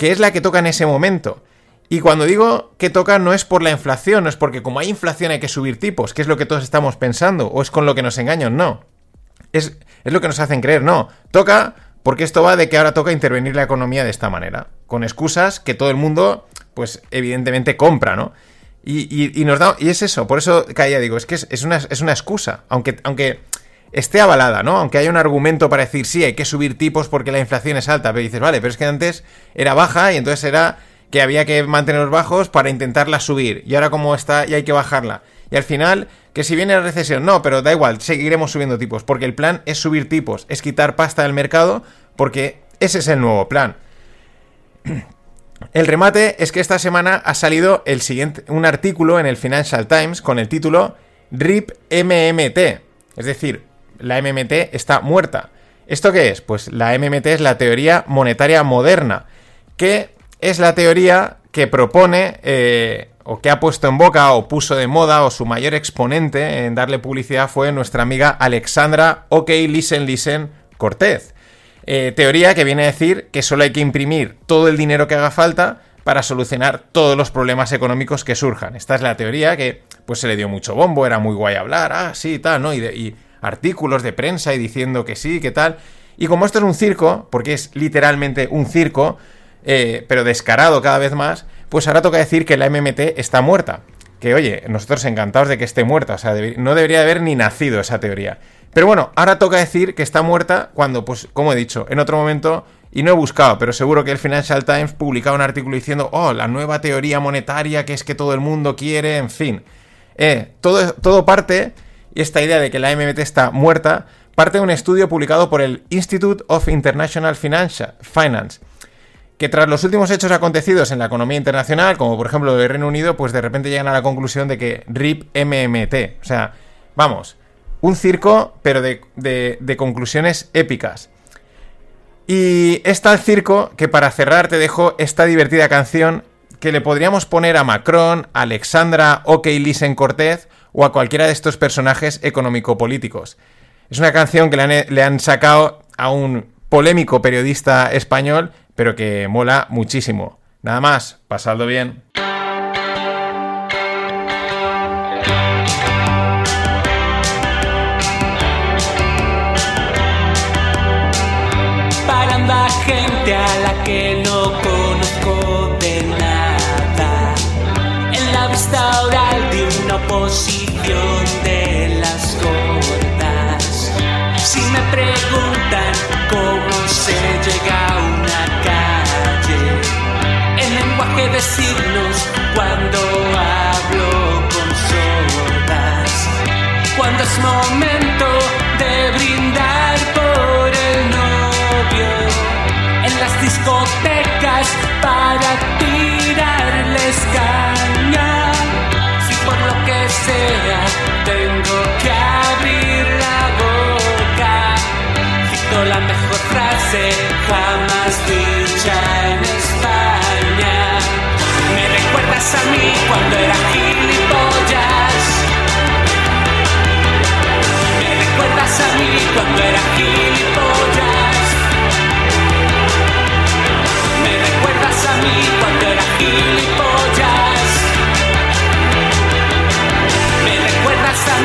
que es la que toca en ese momento. Y cuando digo que toca no es por la inflación, no es porque como hay inflación hay que subir tipos, que es lo que todos estamos pensando, o es con lo que nos engañan, no. Es, es lo que nos hacen creer, no. Toca porque esto va de que ahora toca intervenir la economía de esta manera, con excusas que todo el mundo, pues evidentemente compra, ¿no? Y, nos da, y es eso, por eso caía, digo, es que es, una, es una excusa, aunque, aunque esté avalada, ¿no? Aunque haya un argumento para decir, sí, hay que subir tipos porque la inflación es alta, pero dices, vale, pero es que antes era baja y entonces era que había que mantenerlos bajos para intentarla subir, y ahora como está y hay que bajarla. Y al final, que si viene la recesión, no, pero da igual, seguiremos subiendo tipos, porque el plan es subir tipos, es quitar pasta del mercado, porque ese es el nuevo plan. El remate es que esta semana ha salido el siguiente, un artículo en el Financial Times con el título RIP MMT, es decir, la MMT está muerta. ¿Esto qué es? Pues la MMT es la teoría monetaria moderna, que es la teoría que propone eh, o que ha puesto en boca o puso de moda o su mayor exponente en darle publicidad fue nuestra amiga Alexandra OK Listen Listen Cortez. Eh, teoría que viene a decir que solo hay que imprimir todo el dinero que haga falta para solucionar todos los problemas económicos que surjan. Esta es la teoría que pues se le dio mucho bombo, era muy guay hablar, ah, sí, tal, ¿no? y artículos de prensa y diciendo que sí, que tal. Y como esto es un circo, porque es literalmente un circo, eh, pero descarado cada vez más, pues ahora toca decir que la MMT está muerta. Que oye, nosotros encantados de que esté muerta, o sea, no debería haber ni nacido esa teoría. Pero bueno, ahora toca decir que está muerta cuando, pues, como he dicho, en otro momento, y no he buscado, pero seguro que el Financial Times publicaba un artículo diciendo, oh, la nueva teoría monetaria que es que todo el mundo quiere, en fin. Eh, todo, todo parte y esta idea de que la MMT está muerta parte de un estudio publicado por el Institute of International Finance, que tras los últimos hechos acontecidos en la economía internacional, como por ejemplo el Reino Unido, pues de repente llegan a la conclusión de que RIP MMT, o sea, vamos, un circo, pero de, conclusiones épicas. Y es tal circo que para cerrar te dejo esta divertida canción que le podríamos poner a Macron, a Alexandra OK Lisen Cortez o a cualquiera de estos personajes económico-políticos. Es una canción que le han, le han sacado a un polémico periodista español, pero que mola muchísimo. Nada más, pasadlo bien. Para andar gente a la que no conozco de nada, en la vista oral de una oposición. Tengo que abrir la boca, cito la mejor frase jamás dicha en España. Me recuerdas a mí cuando era gilipollas. Me recuerdas a mí cuando era gilipollas. Me recuerdas a mí cuando era gilipollas.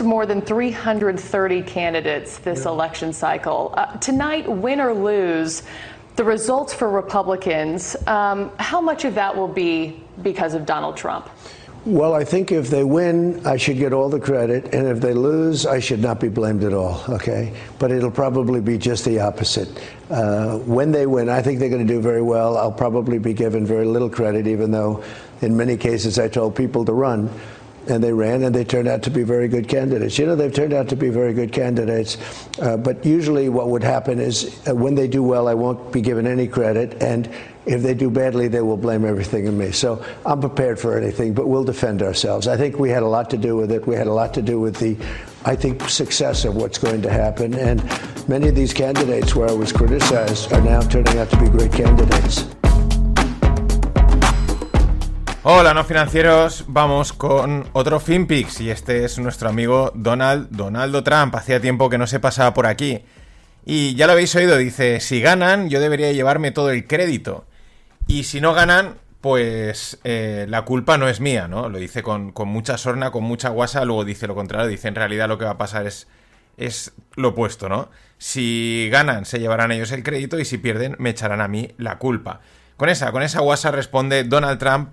endorsed more than 330 candidates this election cycle. Uh, tonight, win or lose, the results for Republicans, um, how much of that will be because of Donald Trump? Well, I think if they win, I should get all the credit, and if they lose, I should not be blamed at all. Okay, but it'll probably be just the opposite. Uh, when they win, I think they're going to do very well. I'll probably be given very little credit, even though in many cases I told people to run. And they ran, and they turned out to be very good candidates. You know, they've turned out to be very good candidates. Uh, but usually, what would happen is uh, when they do well, I won't be given any credit, and if they do badly, they will blame everything on me. So I'm prepared for anything, but we'll defend ourselves. I think we had a lot to do with it. We had a lot to do with the, I think, success of what's going to happen. And many of these candidates where I was criticized are now turning out to be great candidates. Hola, no financieros. Vamos con otro FinPix y este es nuestro amigo Donald Donaldo Trump. Hacía tiempo que no se pasaba por aquí. Y ya lo habéis oído, dice, si ganan, yo debería llevarme todo el crédito. Y si no ganan, pues eh, la culpa no es mía, ¿no? Lo dice con, con, mucha sorna, con mucha guasa, luego dice lo contrario, dice en realidad lo que va a pasar es, es lo opuesto, ¿no? Si ganan, se llevarán ellos el crédito y si pierden, me echarán a mí la culpa. Con esa, con esa guasa responde Donald Trump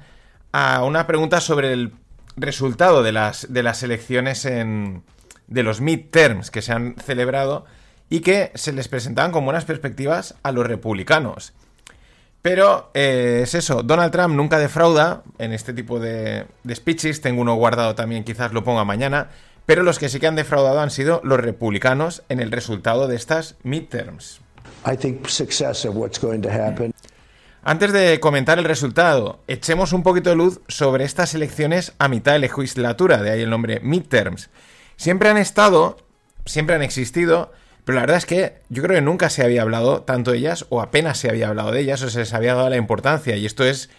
una pregunta sobre el resultado de las, de las elecciones en, de los midterms que se han celebrado y que se les presentaban con buenas perspectivas a los republicanos. Pero eh, es eso, Donald Trump nunca defrauda en este tipo de, speeches, tengo uno guardado también, quizás lo ponga mañana, pero los que sí que han defraudado han sido los republicanos en el resultado de estas midterms. Antes de comentar el resultado, echemos un poquito de luz sobre estas elecciones a mitad de legislatura, de ahí el nombre midterms. Siempre han estado, siempre han existido, pero la verdad es que yo creo que nunca se había hablado tanto de ellas, o apenas se había hablado de ellas, o se les había dado la importancia. Y esto es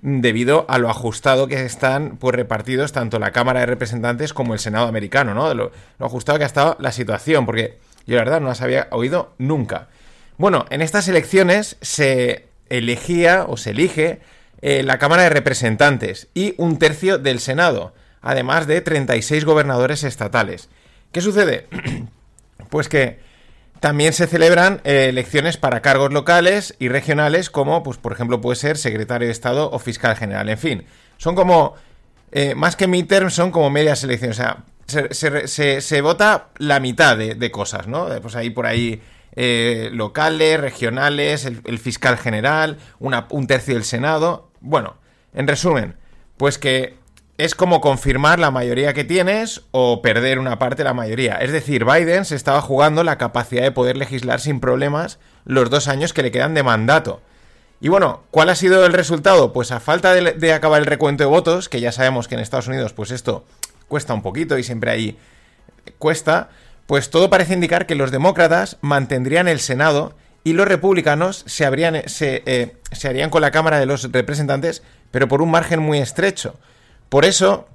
debido a lo ajustado que están pues, repartidos tanto la Cámara de Representantes como el Senado americano, ¿no? Lo, lo ajustado que ha estado la situación, porque yo la verdad no las había oído nunca. Bueno, en estas elecciones se elegía o se elige eh, la Cámara de Representantes y un tercio del Senado, además de 36 gobernadores estatales. ¿Qué sucede? pues que también se celebran eh, elecciones para cargos locales y regionales, como, pues, por ejemplo, puede ser secretario de Estado o fiscal general. En fin, son como, eh, más que midterm, son como medias elecciones. O sea, se, vota la mitad de, cosas, ¿no? Pues ahí por ahí eh, locales, regionales, el, fiscal general, un tercio del Senado. Bueno, en resumen, pues que es como confirmar la mayoría que tienes o perder una parte de la mayoría. Es decir, Biden se estaba jugando la capacidad de poder legislar sin problemas los dos años que le quedan de mandato. Y bueno, ¿cuál ha sido el resultado? Pues a falta de, acabar el recuento de votos, que ya sabemos que en Estados Unidos pues esto cuesta un poquito y siempre ahí cuesta, pues todo parece indicar que los demócratas mantendrían el Senado y los republicanos eh, se harían con la Cámara de los Representantes, pero por un margen muy estrecho. Por eso,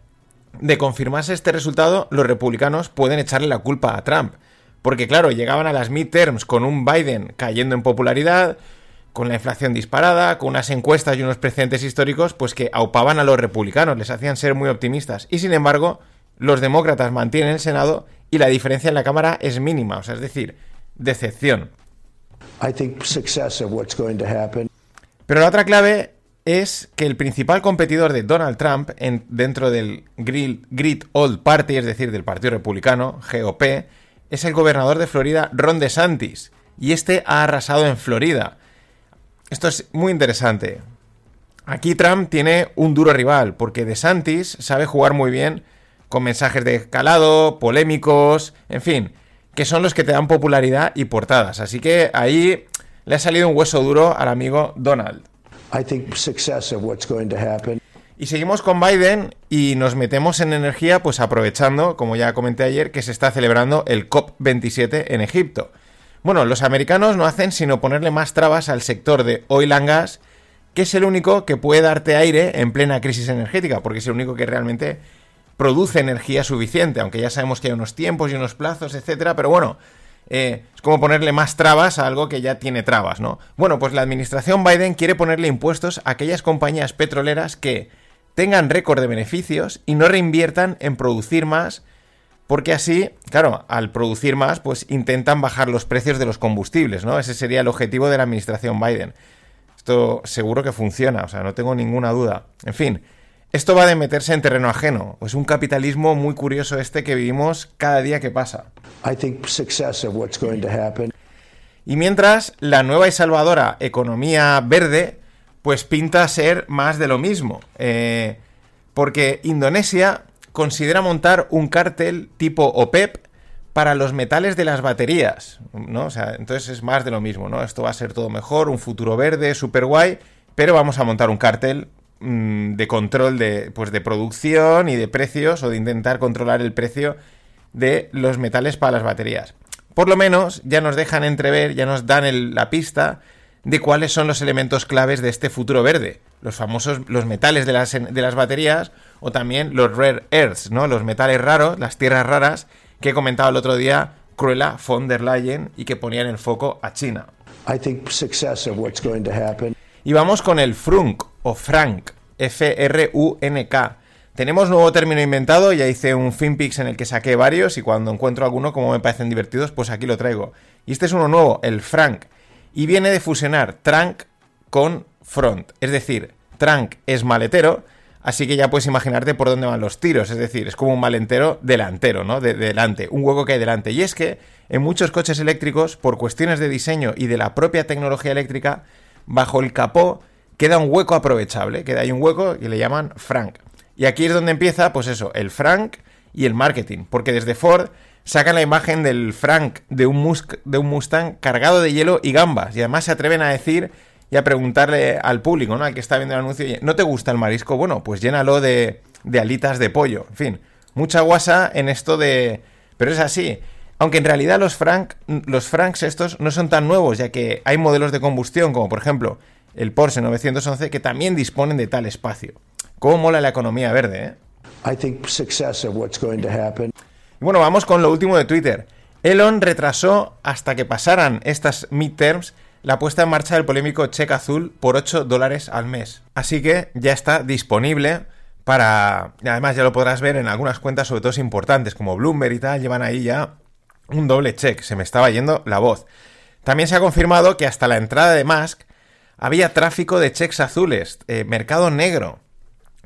de confirmarse este resultado, los republicanos pueden echarle la culpa a Trump. Porque claro, llegaban a las midterms con un Biden cayendo en popularidad, con la inflación disparada, con unas encuestas y unos precedentes históricos, pues que aupaban a los republicanos, les hacían ser muy optimistas. Y sin embargo, los demócratas mantienen el Senado y la diferencia en la Cámara es mínima, o sea, es decir, decepción. Pero la otra clave es que el principal competidor de Donald Trump en, dentro del Grid Old Party, es decir, del Partido Republicano, GOP, es el gobernador de Florida, Ron DeSantis. Y este ha arrasado en Florida. Esto es muy interesante. Aquí Trump tiene un duro rival, porque DeSantis sabe jugar muy bien con mensajes de escalado, polémicos, en fin, que son los que te dan popularidad y portadas. Así que ahí le ha salido un hueso duro al amigo Donald. Y seguimos con Biden y nos metemos en energía, pues aprovechando, como ya comenté ayer, que se está celebrando el COP27 en Egipto. Bueno, los americanos no hacen sino ponerle más trabas al sector de oil and gas, que es el único que puede darte aire en plena crisis energética, porque es el único que realmente produce energía suficiente, aunque ya sabemos que hay unos tiempos y unos plazos, etcétera, pero bueno, eh, es como ponerle más trabas a algo que ya tiene trabas, ¿no? Bueno, pues la administración Biden quiere ponerle impuestos a aquellas compañías petroleras que tengan récord de beneficios y no reinviertan en producir más, porque así, claro, al producir más, pues intentan bajar los precios de los combustibles, ¿no? Ese sería el objetivo de la administración Biden. Esto seguro que funciona, o sea, no tengo ninguna duda. En fin, esto va de meterse en terreno ajeno. Es un capitalismo muy curioso este que vivimos cada día que pasa. Y mientras, la nueva y salvadora economía verde, pues pinta ser más de lo mismo. Eh, porque Indonesia considera montar un cártel tipo OPEP para los metales de las baterías, ¿no? O sea, entonces es más de lo mismo, ¿no? Esto va a ser todo mejor, un futuro verde, súper guay, pero vamos a montar un cártel Mm, de control de, pues de producción y de precios o de intentar controlar el precio de los metales para las baterías. Por lo menos ya nos dejan entrever, ya nos dan la pista de cuáles son los elementos claves de este futuro verde. Los famosos, los metales de las, de las baterías o también los rare earths, ¿no? Los metales raros, las tierras raras que he comentado el otro día Cruella von der Leyen y que ponían el foco a China. Y vamos con el frunk o Frank, F-R-U-N-K. Tenemos nuevo término inventado, ya hice un FinPix en el que saqué varios y cuando encuentro alguno como me parecen divertidos, pues aquí lo traigo. Y este es uno nuevo, el Frank, y viene de fusionar trunk con front, es decir, trunk es maletero, así que ya puedes imaginarte por dónde van los tiros, es decir, es como un maletero delantero, ¿no? De, delante, un hueco que hay delante. Y es que en muchos coches eléctricos, por cuestiones de diseño y de la propia tecnología eléctrica, bajo el capó queda un hueco aprovechable, queda ahí un hueco y le llaman Frank. Y aquí es donde empieza, pues eso, el Frank y el marketing, porque desde Ford sacan la imagen del Frank de un, de un Mustang cargado de hielo y gambas, y además se atreven a decir y a preguntarle al público, ¿no? Al que está viendo el anuncio, ¿no te gusta el marisco? Bueno, pues llénalo de, de alitas de pollo, en fin, mucha guasa en esto de... Pero es así. Aunque en realidad los, Frank, los Franks estos no son tan nuevos, ya que hay modelos de combustión, como por ejemplo el Porsche 911, que también disponen de tal espacio. ¿Cómo mola la economía verde, eh? Y bueno, vamos con lo último de Twitter. Elon retrasó hasta que pasaran estas midterms la puesta en marcha del polémico cheque azul por 8 dólares al mes. Así que ya está disponible para... Además ya lo podrás ver en algunas cuentas, sobre todo importantes, como Bloomberg y tal, llevan ahí ya un doble check. Se me estaba yendo la voz. También se ha confirmado que hasta la entrada de Musk había tráfico de cheques azules, eh, mercado negro.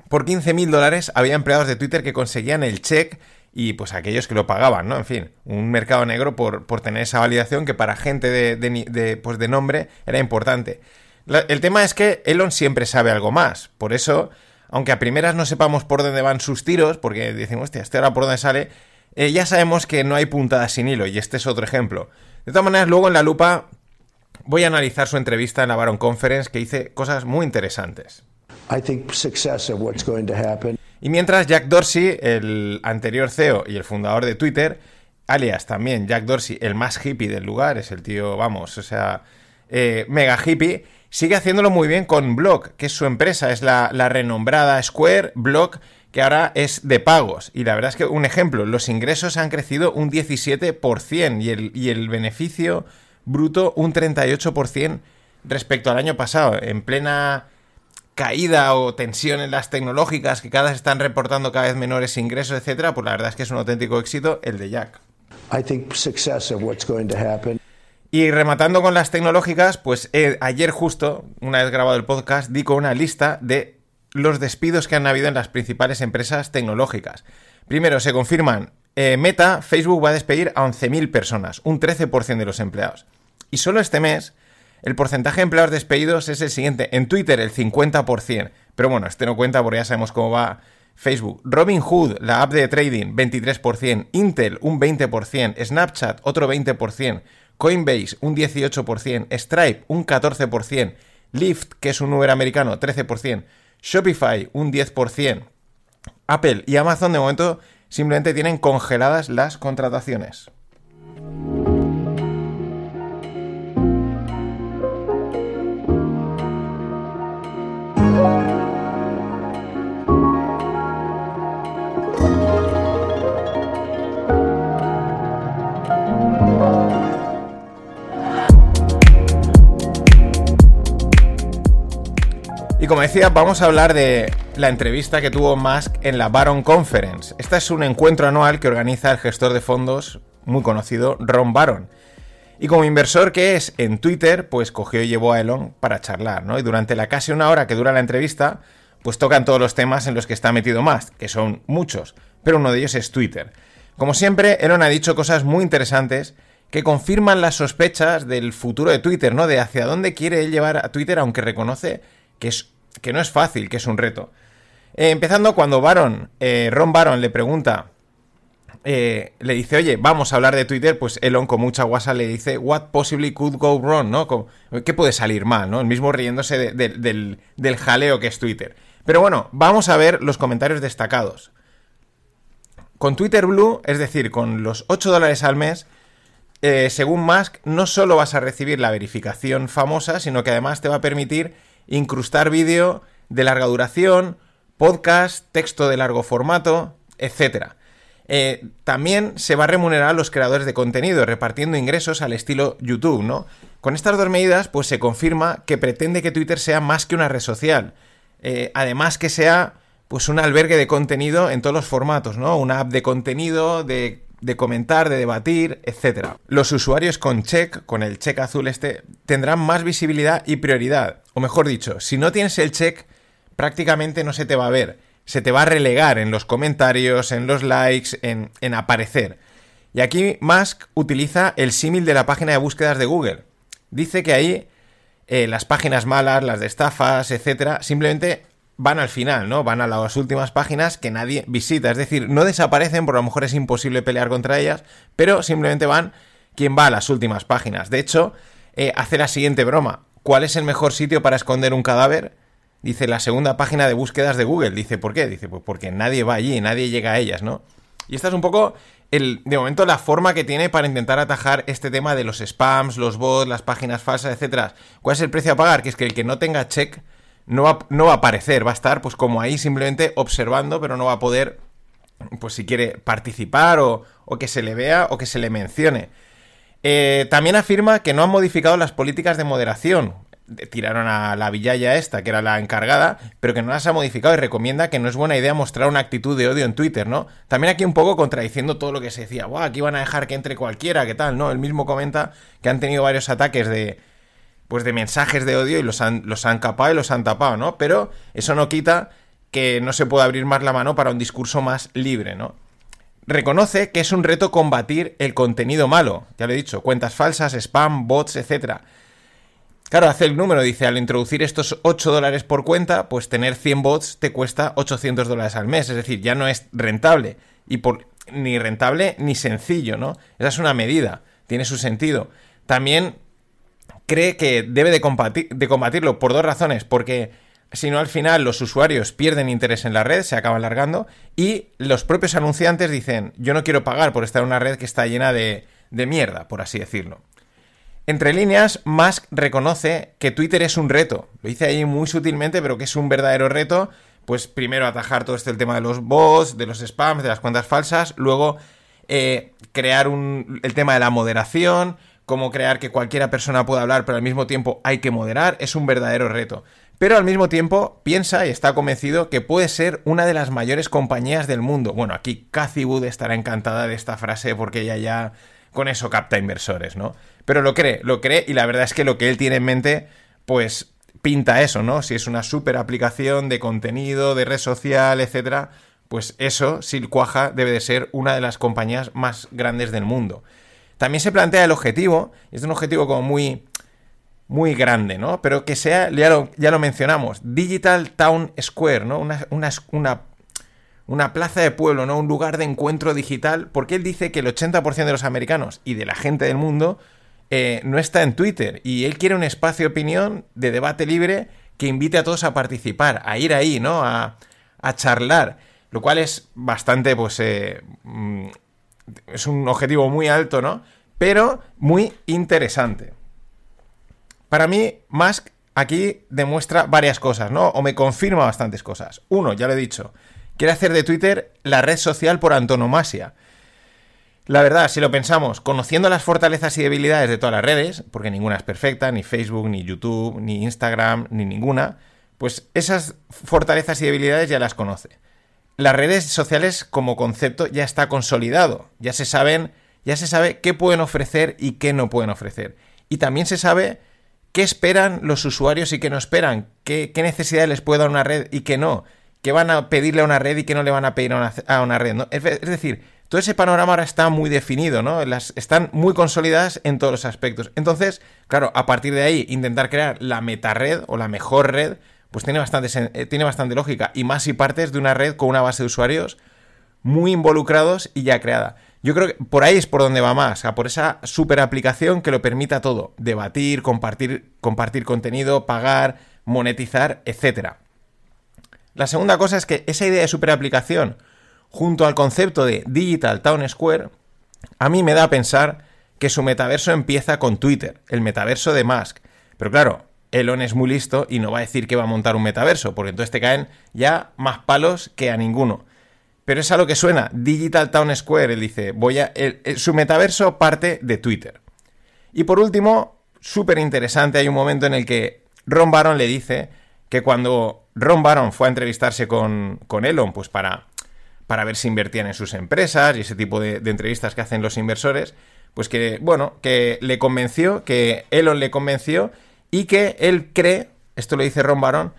Por 15.000 dólares había empleados de Twitter que conseguían el check y pues aquellos que lo pagaban, ¿no? En fin, un mercado negro por, por tener esa validación que para gente de, de, pues de nombre era importante. el tema es que Elon siempre sabe algo más, por eso, aunque a primeras no sepamos por dónde van sus tiros, porque decimos, hostia, este ahora por dónde sale, eh, ya sabemos que no hay puntada sin hilo, y este es otro ejemplo. De todas maneras, luego en la lupa voy a analizar su entrevista en la Baron Conference, que dice cosas muy interesantes. Y mientras Jack Dorsey, el anterior CEO y el fundador de Twitter, alias también Jack Dorsey, el más hippie del lugar, es el tío, vamos, o sea, eh, mega hippie, sigue haciéndolo muy bien con Block, que es su empresa, es la, renombrada Square Block, que ahora es de pagos. Y la verdad es que, un ejemplo, los ingresos han crecido un 17% y el, y el beneficio bruto un 38% respecto al año pasado, en plena caída o tensión en las tecnológicas que cada vez están reportando cada vez menores ingresos, etcétera, pues la verdad es que es un auténtico éxito el de Jack. Y rematando con las tecnológicas, pues eh, ayer justo, una vez grabado el podcast, di con una lista de los despidos que han habido en las principales empresas tecnológicas. Primero, se confirman, eh, Meta, Facebook va a despedir a 11.000 personas, un 13% de los empleados. Y solo este mes el porcentaje de empleados despedidos es el siguiente. En Twitter el 50%. Pero bueno, este no cuenta porque ya sabemos cómo va Facebook. Robinhood, la app de trading, 23%. Intel, un 20%. Snapchat, otro 20%. Coinbase, un 18%. Stripe, un 14%. Lyft, que es un Uber americano, 13%. Shopify, un 10%. Apple y Amazon de momento simplemente tienen congeladas las contrataciones. Y como decía, vamos a hablar de la entrevista que tuvo Musk en la Baron Conference. Este es un encuentro anual que organiza el gestor de fondos muy conocido, Ron Baron. Y como inversor que es en Twitter, pues cogió y llevó a Elon para charlar, ¿no? Y durante la casi una hora que dura la entrevista, pues tocan todos los temas en los que está metido Musk, que son muchos, pero uno de ellos es Twitter. Como siempre, Elon ha dicho cosas muy interesantes que confirman las sospechas del futuro de Twitter, ¿no? De hacia dónde quiere él llevar a Twitter, aunque reconoce que es que no es fácil, que es un reto. Eh, empezando cuando Baron, eh, Ron Baron le pregunta, eh, le dice, oye, vamos a hablar de Twitter, pues Elon con mucha guasa le dice, what possibly could go wrong, ¿no? ¿Qué puede salir mal, ¿no? El mismo riéndose del, del jaleo que es Twitter. Pero bueno, vamos a ver los comentarios destacados. Con Twitter Blue, es decir, con los 8 dólares al mes, según Musk, no solo vas a recibir la verificación famosa, sino que además te va a permitir incrustar vídeo de larga duración, podcast, texto de largo formato, etc. Eh, también se va a remunerar a los creadores de contenido, repartiendo ingresos al estilo YouTube, ¿no? Con estas dos medidas, pues se confirma que pretende que Twitter sea más que una red social. eh, además que sea pues un albergue de contenido en todos los formatos, ¿no? Una app de contenido, de, de comentar, de debatir, etc. Los usuarios con check, con el check azul este, tendrán más visibilidad y prioridad. O mejor dicho, si no tienes el check, prácticamente no se te va a ver. Se te va a relegar en los comentarios, en los likes, en, aparecer. Y aquí Musk utiliza el símil de la página de búsquedas de Google. Dice que ahí eh, las páginas malas, las de estafas, etcétera, simplemente van al final, ¿no? Van a las últimas páginas que nadie visita. Es decir, no desaparecen, porque a lo mejor es imposible pelear contra ellas, pero simplemente van quien va a las últimas páginas. De hecho, eh, hace la siguiente broma. ¿Cuál es el mejor sitio para esconder un cadáver? Dice la segunda página de búsquedas de Google. Dice, ¿por qué? Dice, pues porque nadie va allí, nadie llega a ellas, ¿no? Y esta es un poco el, de momento la forma que tiene para intentar atajar este tema de los spams, los bots, las páginas falsas, etcétera. ¿Cuál es el precio a pagar? Que es que el que no tenga check no va, no va a aparecer, va a estar pues como ahí simplemente observando, pero no va a poder, pues si quiere participar o, o que se le vea o que se le mencione. Eh, también afirma que no han modificado las políticas de moderación. Tiraron a la villaya esta, que era la encargada, pero que no las ha modificado y recomienda que no es buena idea mostrar una actitud de odio en Twitter, ¿no? También aquí un poco contradiciendo todo lo que se decía, Buah, aquí van a dejar que entre cualquiera, ¿qué tal? ¿No? Él mismo comenta que han tenido varios ataques de, pues de mensajes de odio y los han, los han capado y los han tapado, ¿no? Pero eso no quita que no se pueda abrir más la mano para un discurso más libre, ¿no? Reconoce que es un reto combatir el contenido malo, ya lo he dicho, cuentas falsas, spam, bots, etc. Claro, hace el número, dice, al introducir estos 8 dólares por cuenta, pues tener 100 bots te cuesta 800 dólares al mes, es decir, ya no es rentable, y por, ni rentable ni sencillo, ¿no? Esa es una medida, tiene su sentido. También cree que debe de, combatirlo por dos razones, porque si no al final los usuarios pierden interés en la red, se acaban largando, y los propios anunciantes dicen, yo no quiero pagar por estar en una red que está llena de, de mierda, por así decirlo. Entre líneas, Musk reconoce que Twitter es un reto. Lo dice ahí muy sutilmente, pero que es un verdadero reto. Pues primero atajar todo este el tema de los bots, de los spams, de las cuentas falsas. Luego eh, crear un, el tema de la moderación. Cómo crear que cualquiera persona pueda hablar, pero al mismo tiempo hay que moderar. Es un verdadero reto. Pero al mismo tiempo piensa y está convencido que puede ser una de las mayores compañías del mundo. Bueno, aquí Cathy Wood estará encantada de esta frase porque ella ya con eso capta inversores, ¿no? Pero lo cree, lo cree y la verdad es que lo que él tiene en mente, pues pinta eso, ¿no? Si es una super aplicación de contenido, de red social, etcétera, pues eso, si debe de ser una de las compañías más grandes del mundo. También se plantea el objetivo, es un objetivo como muy muy grande, ¿no? Pero que sea, ya lo, ya lo mencionamos, Digital Town Square, ¿no? Una, una, una, plaza de pueblo, ¿no? Un lugar de encuentro digital, porque él dice que el 80% de los americanos y de la gente del mundo eh, no está en Twitter y él quiere un espacio de opinión, de debate libre, que invite a todos a participar, a ir ahí, ¿no? A, a charlar, lo cual es bastante, pues, eh, mm, es un objetivo muy alto, ¿no? Pero muy interesante. Para mí, Musk aquí demuestra varias cosas, ¿no? O me confirma bastantes cosas. Uno, ya lo he dicho, quiere hacer de Twitter la red social por antonomasia. La verdad, si lo pensamos, conociendo las fortalezas y debilidades de todas las redes, porque ninguna es perfecta, ni Facebook, ni YouTube, ni Instagram, ni ninguna, pues esas fortalezas y debilidades ya las conoce. Las redes sociales como concepto ya está consolidado, ya se saben, ya se sabe qué pueden ofrecer y qué no pueden ofrecer. Y también se sabe qué esperan los usuarios y qué no esperan, qué, necesidades les puede dar una red y qué no, qué van a pedirle a una red y qué no le van a pedir a una, red. Es, decir, todo ese panorama ahora está muy definido, ¿no? Están muy consolidadas en todos los aspectos. Entonces, claro, a partir de ahí, intentar crear la meta red o la mejor red, pues tiene bastante, eh, tiene bastante lógica. Y más si partes de una red con una base de usuarios muy involucrados y ya creada. Yo creo que por ahí es por donde va más, a por esa super aplicación que lo permita todo, debatir, compartir, compartir contenido, pagar, monetizar, etc. La segunda cosa es que esa idea de super aplicación, junto al concepto de Digital Town Square, a mí me da a pensar que su metaverso empieza con Twitter, el metaverso de Musk. Pero claro, Elon es muy listo y no va a decir que va a montar un metaverso, porque entonces te caen ya más palos que a ninguno. Pero es a lo que suena. Digital Town Square, él dice, voy a, su metaverso parte de Twitter. Y por último, súper interesante, hay un momento en el que Ron Baron le dice que cuando Ron Baron fue a entrevistarse con, con Elon, pues para, para ver si invertían en sus empresas y ese tipo de, de entrevistas que hacen los inversores, pues que, bueno, que le convenció, que Elon le convenció y que él cree, esto lo dice Ron Baron,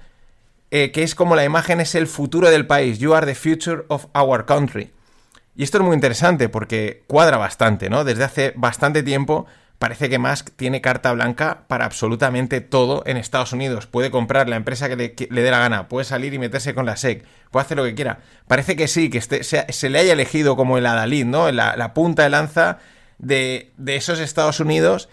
eh, que es como la imagen es el futuro del país. You are the future of our country. Y esto es muy interesante porque cuadra bastante, ¿no? Desde hace bastante tiempo parece que Musk tiene carta blanca para absolutamente todo en Estados Unidos. Puede comprar la empresa que le, dé la gana, puede salir y meterse con la SEC, puede hacer lo que quiera. Parece que sí, que este, se, le haya elegido como el adalid, ¿no? La, punta de lanza de esos Estados Unidos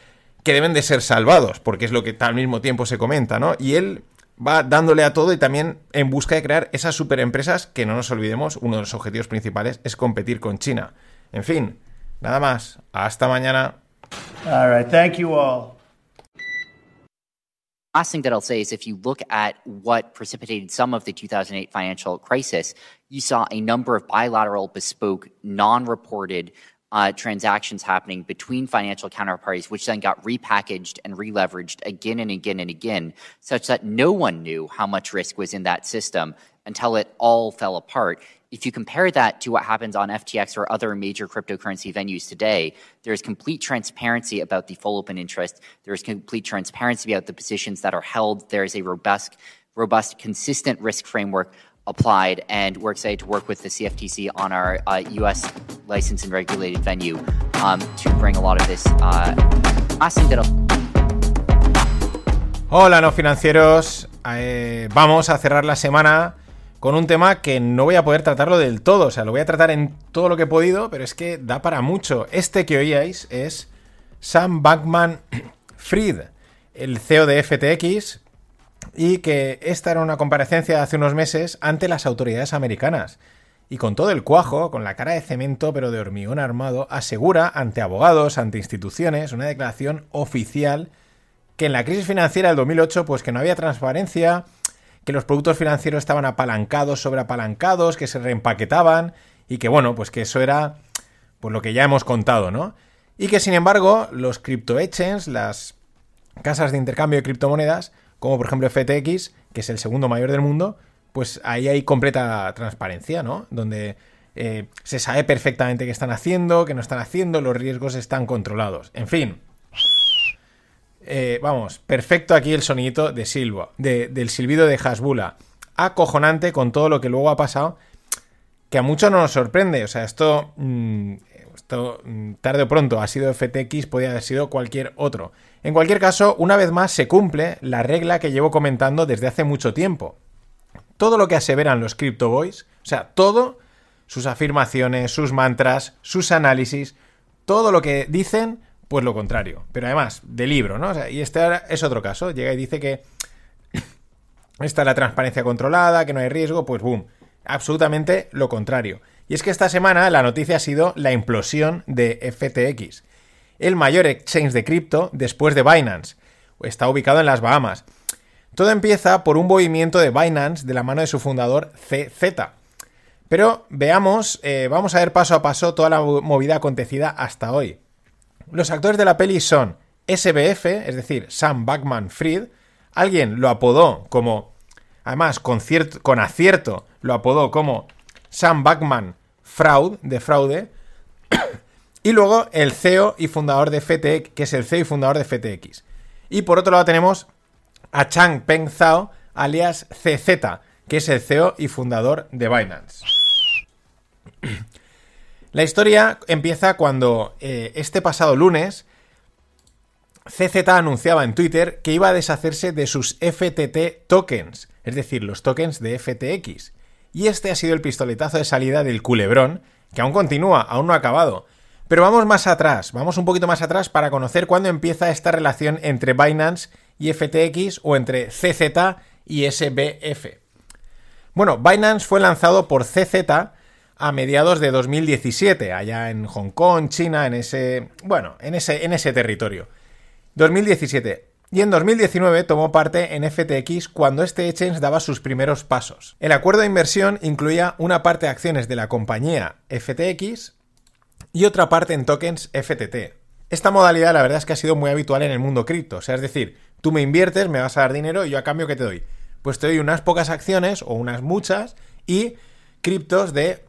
que deben de ser salvados, porque es lo que al mismo tiempo se comenta, ¿no? Y él va dándole a todo y también en busca de crear esas superempresas que no nos olvidemos, uno de los objetivos principales es competir con China. En fin, nada más. Hasta mañana. All right, thank you all. Last thing that I'll say is if you look at what precipitated some of the 2008 financial crisis, you saw a number of bilateral, bespoke, non reported uh, transactions happening between financial counterparties, which then got repackaged and releveraged again and again and again, such that no one knew how much risk was in that system until it all fell apart. If you compare that to what happens on FTX or other major cryptocurrency venues today, there is complete transparency about the full open interest. There is complete transparency about the positions that are held. There is a robust, robust, consistent risk framework applied, and we're excited to work with the CFTC on our uh, U.S. licensed and regulated venue um, to bring a lot of this. Uh, Hola, no financieros. Eh, vamos a cerrar la semana con un tema que no voy a poder tratarlo del todo. O sea, lo voy a tratar en todo lo que he podido, pero es que da para mucho. Este que oíais es Sam Bankman Fried, el CEO de FTX, y que esta era una comparecencia de hace unos meses ante las autoridades americanas. Y con todo el cuajo, con la cara de cemento pero de hormigón armado, asegura ante abogados, ante instituciones, una declaración oficial que en la crisis financiera del 2008 pues que no había transparencia, que los productos financieros estaban apalancados sobre apalancados, que se reempaquetaban y que bueno, pues que eso era pues lo que ya hemos contado, ¿no? Y que sin embargo, los crypto exchanges, las casas de intercambio de criptomonedas, como por ejemplo FTX, que es el segundo mayor del mundo, pues ahí hay completa transparencia, ¿no? Donde eh, se sabe perfectamente qué están haciendo, qué no están haciendo, los riesgos están controlados. En fin. Eh, vamos, perfecto aquí el sonidito de Silva, del silbido de Hasbula. Acojonante con todo lo que luego ha pasado, que a muchos no nos sorprende. O sea, esto, mm, esto mm, tarde o pronto ha sido FTX, podría haber sido cualquier otro. En cualquier caso, una vez más se cumple la regla que llevo comentando desde hace mucho tiempo. Todo lo que aseveran los Crypto Boys, o sea, todo, sus afirmaciones, sus mantras, sus análisis, todo lo que dicen, pues lo contrario. Pero además, de libro, ¿no? y este es otro caso. Llega y dice que está la transparencia controlada, que no hay riesgo, pues boom. Absolutamente lo contrario. Y es que esta semana la noticia ha sido la implosión de FTX el mayor exchange de cripto después de Binance. Está ubicado en las Bahamas. Todo empieza por un movimiento de Binance de la mano de su fundador CZ. Pero veamos, eh, vamos a ver paso a paso toda la movida acontecida hasta hoy. Los actores de la peli son SBF, es decir, Sam Backman Fried. Alguien lo apodó como, además con, con acierto, lo apodó como Sam Backman Fraud, de fraude. Y luego el CEO y fundador de FTX, que es el CEO y fundador de FTX. Y por otro lado tenemos a Chang Peng Zhao, alias CZ, que es el CEO y fundador de Binance. La historia empieza cuando eh, este pasado lunes CZ anunciaba en Twitter que iba a deshacerse de sus FTT tokens, es decir, los tokens de FTX. Y este ha sido el pistoletazo de salida del culebrón, que aún continúa, aún no ha acabado. Pero vamos más atrás, vamos un poquito más atrás para conocer cuándo empieza esta relación entre Binance y FTX o entre CZ y SBF. Bueno, Binance fue lanzado por CZ a mediados de 2017, allá en Hong Kong, China, en ese, bueno, en ese, en ese territorio. 2017. Y en 2019 tomó parte en FTX cuando este exchange daba sus primeros pasos. El acuerdo de inversión incluía una parte de acciones de la compañía FTX y otra parte en tokens FTT. Esta modalidad la verdad es que ha sido muy habitual en el mundo cripto, o sea, es decir, tú me inviertes, me vas a dar dinero y yo a cambio ¿qué te doy? pues te doy unas pocas acciones o unas muchas y criptos de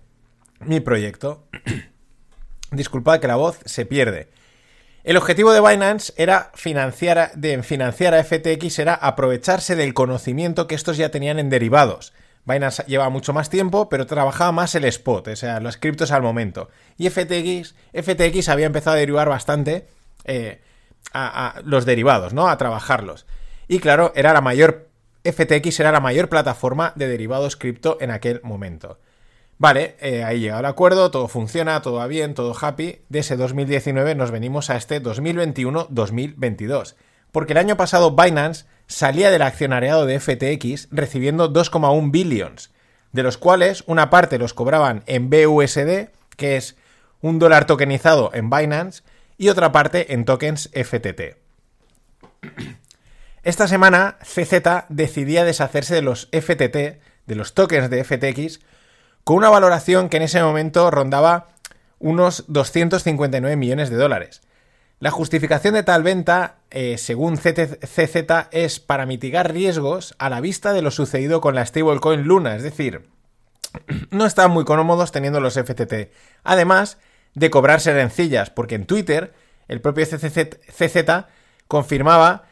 mi proyecto. Disculpad que la voz se pierde. El objetivo de Binance era financiar a, FTX era aprovecharse del conocimiento que estos ya tenían en derivados. Binance lleva mucho más tiempo, pero trabajaba más el spot, o sea, los criptos al momento. Y FTX, FTX había empezado a derivar bastante eh, a, a los derivados, ¿no? A trabajarlos. Y claro, era la mayor. FTX era la mayor plataforma de derivados cripto en aquel momento. Vale, eh, ahí llega el acuerdo, todo funciona, todo va bien, todo happy. De ese 2019 nos venimos a este 2021-2022. Porque el año pasado Binance salía del accionariado de FTX recibiendo 2,1 billions, de los cuales una parte los cobraban en BUSD, que es un dólar tokenizado en Binance, y otra parte en tokens FTT. Esta semana CZ decidía deshacerse de los FTT, de los tokens de FTX, con una valoración que en ese momento rondaba unos 259 millones de dólares. La justificación de tal venta, eh, según CZ, es para mitigar riesgos a la vista de lo sucedido con la stablecoin Luna, es decir, no están muy cómodos teniendo los FTT. Además de cobrarse rencillas, porque en Twitter el propio CZ confirmaba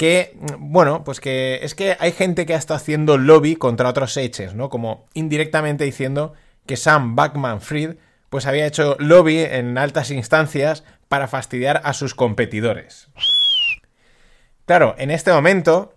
que, bueno, pues que es que hay gente que ha estado haciendo lobby contra otros exchanges, ¿no? Como indirectamente diciendo que Sam Backman Fried pues había hecho lobby en altas instancias para fastidiar a sus competidores. Claro, en este momento,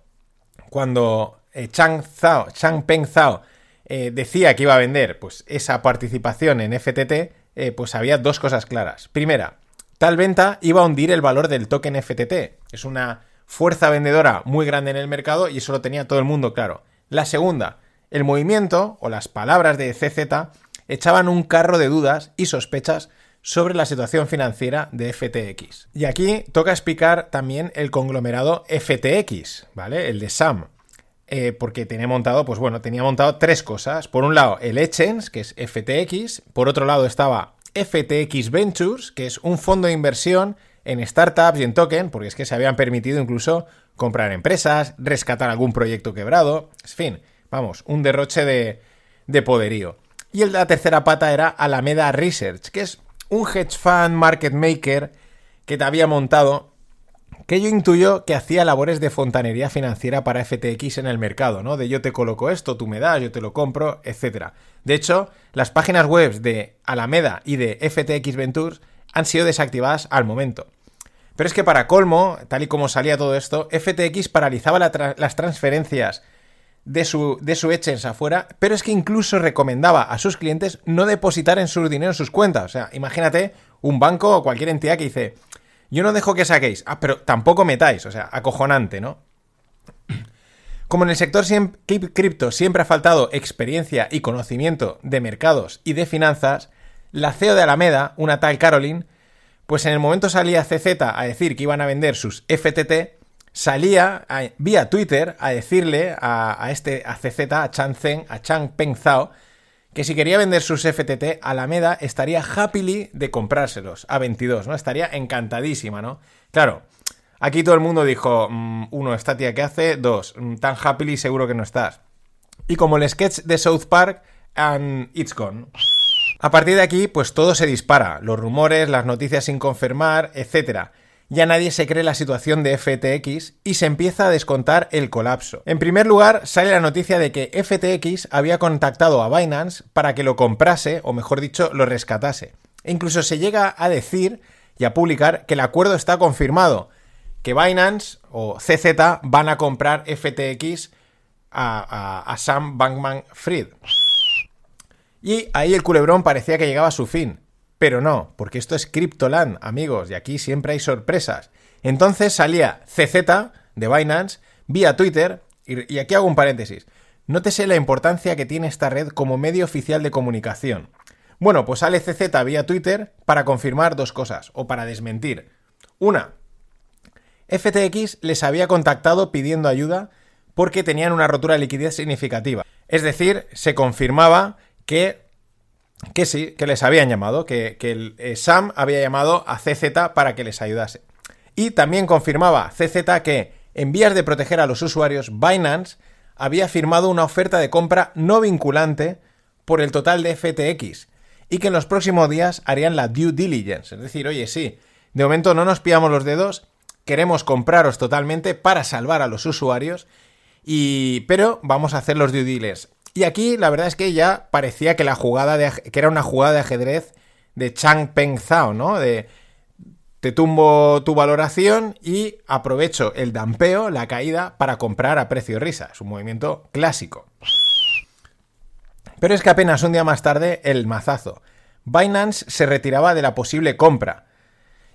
cuando eh, Chang, Zhao, Chang Peng Zhao eh, decía que iba a vender pues, esa participación en FTT, eh, pues había dos cosas claras. Primera, tal venta iba a hundir el valor del token FTT. Es una fuerza vendedora muy grande en el mercado y eso lo tenía todo el mundo claro. La segunda, el movimiento o las palabras de CZ echaban un carro de dudas y sospechas sobre la situación financiera de FTX. Y aquí toca explicar también el conglomerado FTX, ¿vale? El de Sam. Eh, porque tenía montado, pues bueno, tenía montado tres cosas. Por un lado, el Echens, que es FTX. Por otro lado estaba FTX Ventures, que es un fondo de inversión en startups y en token, porque es que se habían permitido incluso comprar empresas, rescatar algún proyecto quebrado, en fin, vamos, un derroche de, de poderío. Y la tercera pata era Alameda Research, que es un hedge fund market maker que te había montado, que yo intuyo que hacía labores de fontanería financiera para FTX en el mercado, ¿no? De yo te coloco esto, tú me das, yo te lo compro, etc. De hecho, las páginas web de Alameda y de FTX Ventures han sido desactivadas al momento. Pero es que para colmo, tal y como salía todo esto, FTX paralizaba las transferencias de su, de su afuera, pero es que incluso recomendaba a sus clientes no depositar en su dinero en sus cuentas. O sea, imagínate un banco o cualquier entidad que dice, yo no dejo que saquéis, ah, pero tampoco metáis, o sea, acojonante, ¿no? Como en el sector cripto siempre ha faltado experiencia y conocimiento de mercados y de finanzas, la CEO de Alameda, una tal Caroline, pues en el momento salía CZ a decir que iban a vender sus FTT, salía vía Twitter a decirle a, este a CZ, a Chang Zeng, a Chang Peng Zhao, que si quería vender sus FTT, Alameda estaría happily de comprárselos a 22, ¿no? Estaría encantadísima, ¿no? Claro, aquí todo el mundo dijo, mm, uno, esta tía que hace, dos, mm, tan happily seguro que no estás. Y como el sketch de South Park, and it's gone. A partir de aquí, pues todo se dispara, los rumores, las noticias sin confirmar, etcétera ya nadie se cree la situación de FTX y se empieza a descontar el colapso. En primer lugar, sale la noticia de que FTX había contactado a Binance para que lo comprase, o mejor dicho, lo rescatase. E incluso se llega a decir y a publicar que el acuerdo está confirmado, que Binance o CZ van a comprar FTX a, Sam Bankman Fried. Y ahí el culebrón parecía que llegaba a su fin. Pero no, porque esto es Cryptoland, amigos, y aquí siempre hay sorpresas. Entonces salía CZ de Binance vía Twitter, y, aquí hago un paréntesis. Nótese la importancia que tiene esta red como medio oficial de comunicación. Bueno, pues sale CZ vía Twitter para confirmar dos cosas, o para desmentir. Una, FTX les había contactado pidiendo ayuda porque tenían una rotura de liquidez significativa. Es decir, se confirmaba que que sí, que les habían llamado, que, el, eh, Sam había llamado a CZ para que les ayudase. Y también confirmaba CZ que en vías de proteger a los usuarios, Binance había firmado una oferta de compra no vinculante por el total de FTX y que en los próximos días harían la due diligence. Es decir, oye, sí, de momento no nos pillamos los dedos, queremos compraros totalmente para salvar a los usuarios, y, pero vamos a hacer los due diligence. Y aquí la verdad es que ya parecía que la jugada de, que era una jugada de ajedrez de Chang Peng Zhao, ¿no? De te tumbo tu valoración y aprovecho el dampeo, la caída, para comprar a precio risa. Es un movimiento clásico. Pero es que apenas un día más tarde, el mazazo. Binance se retiraba de la posible compra.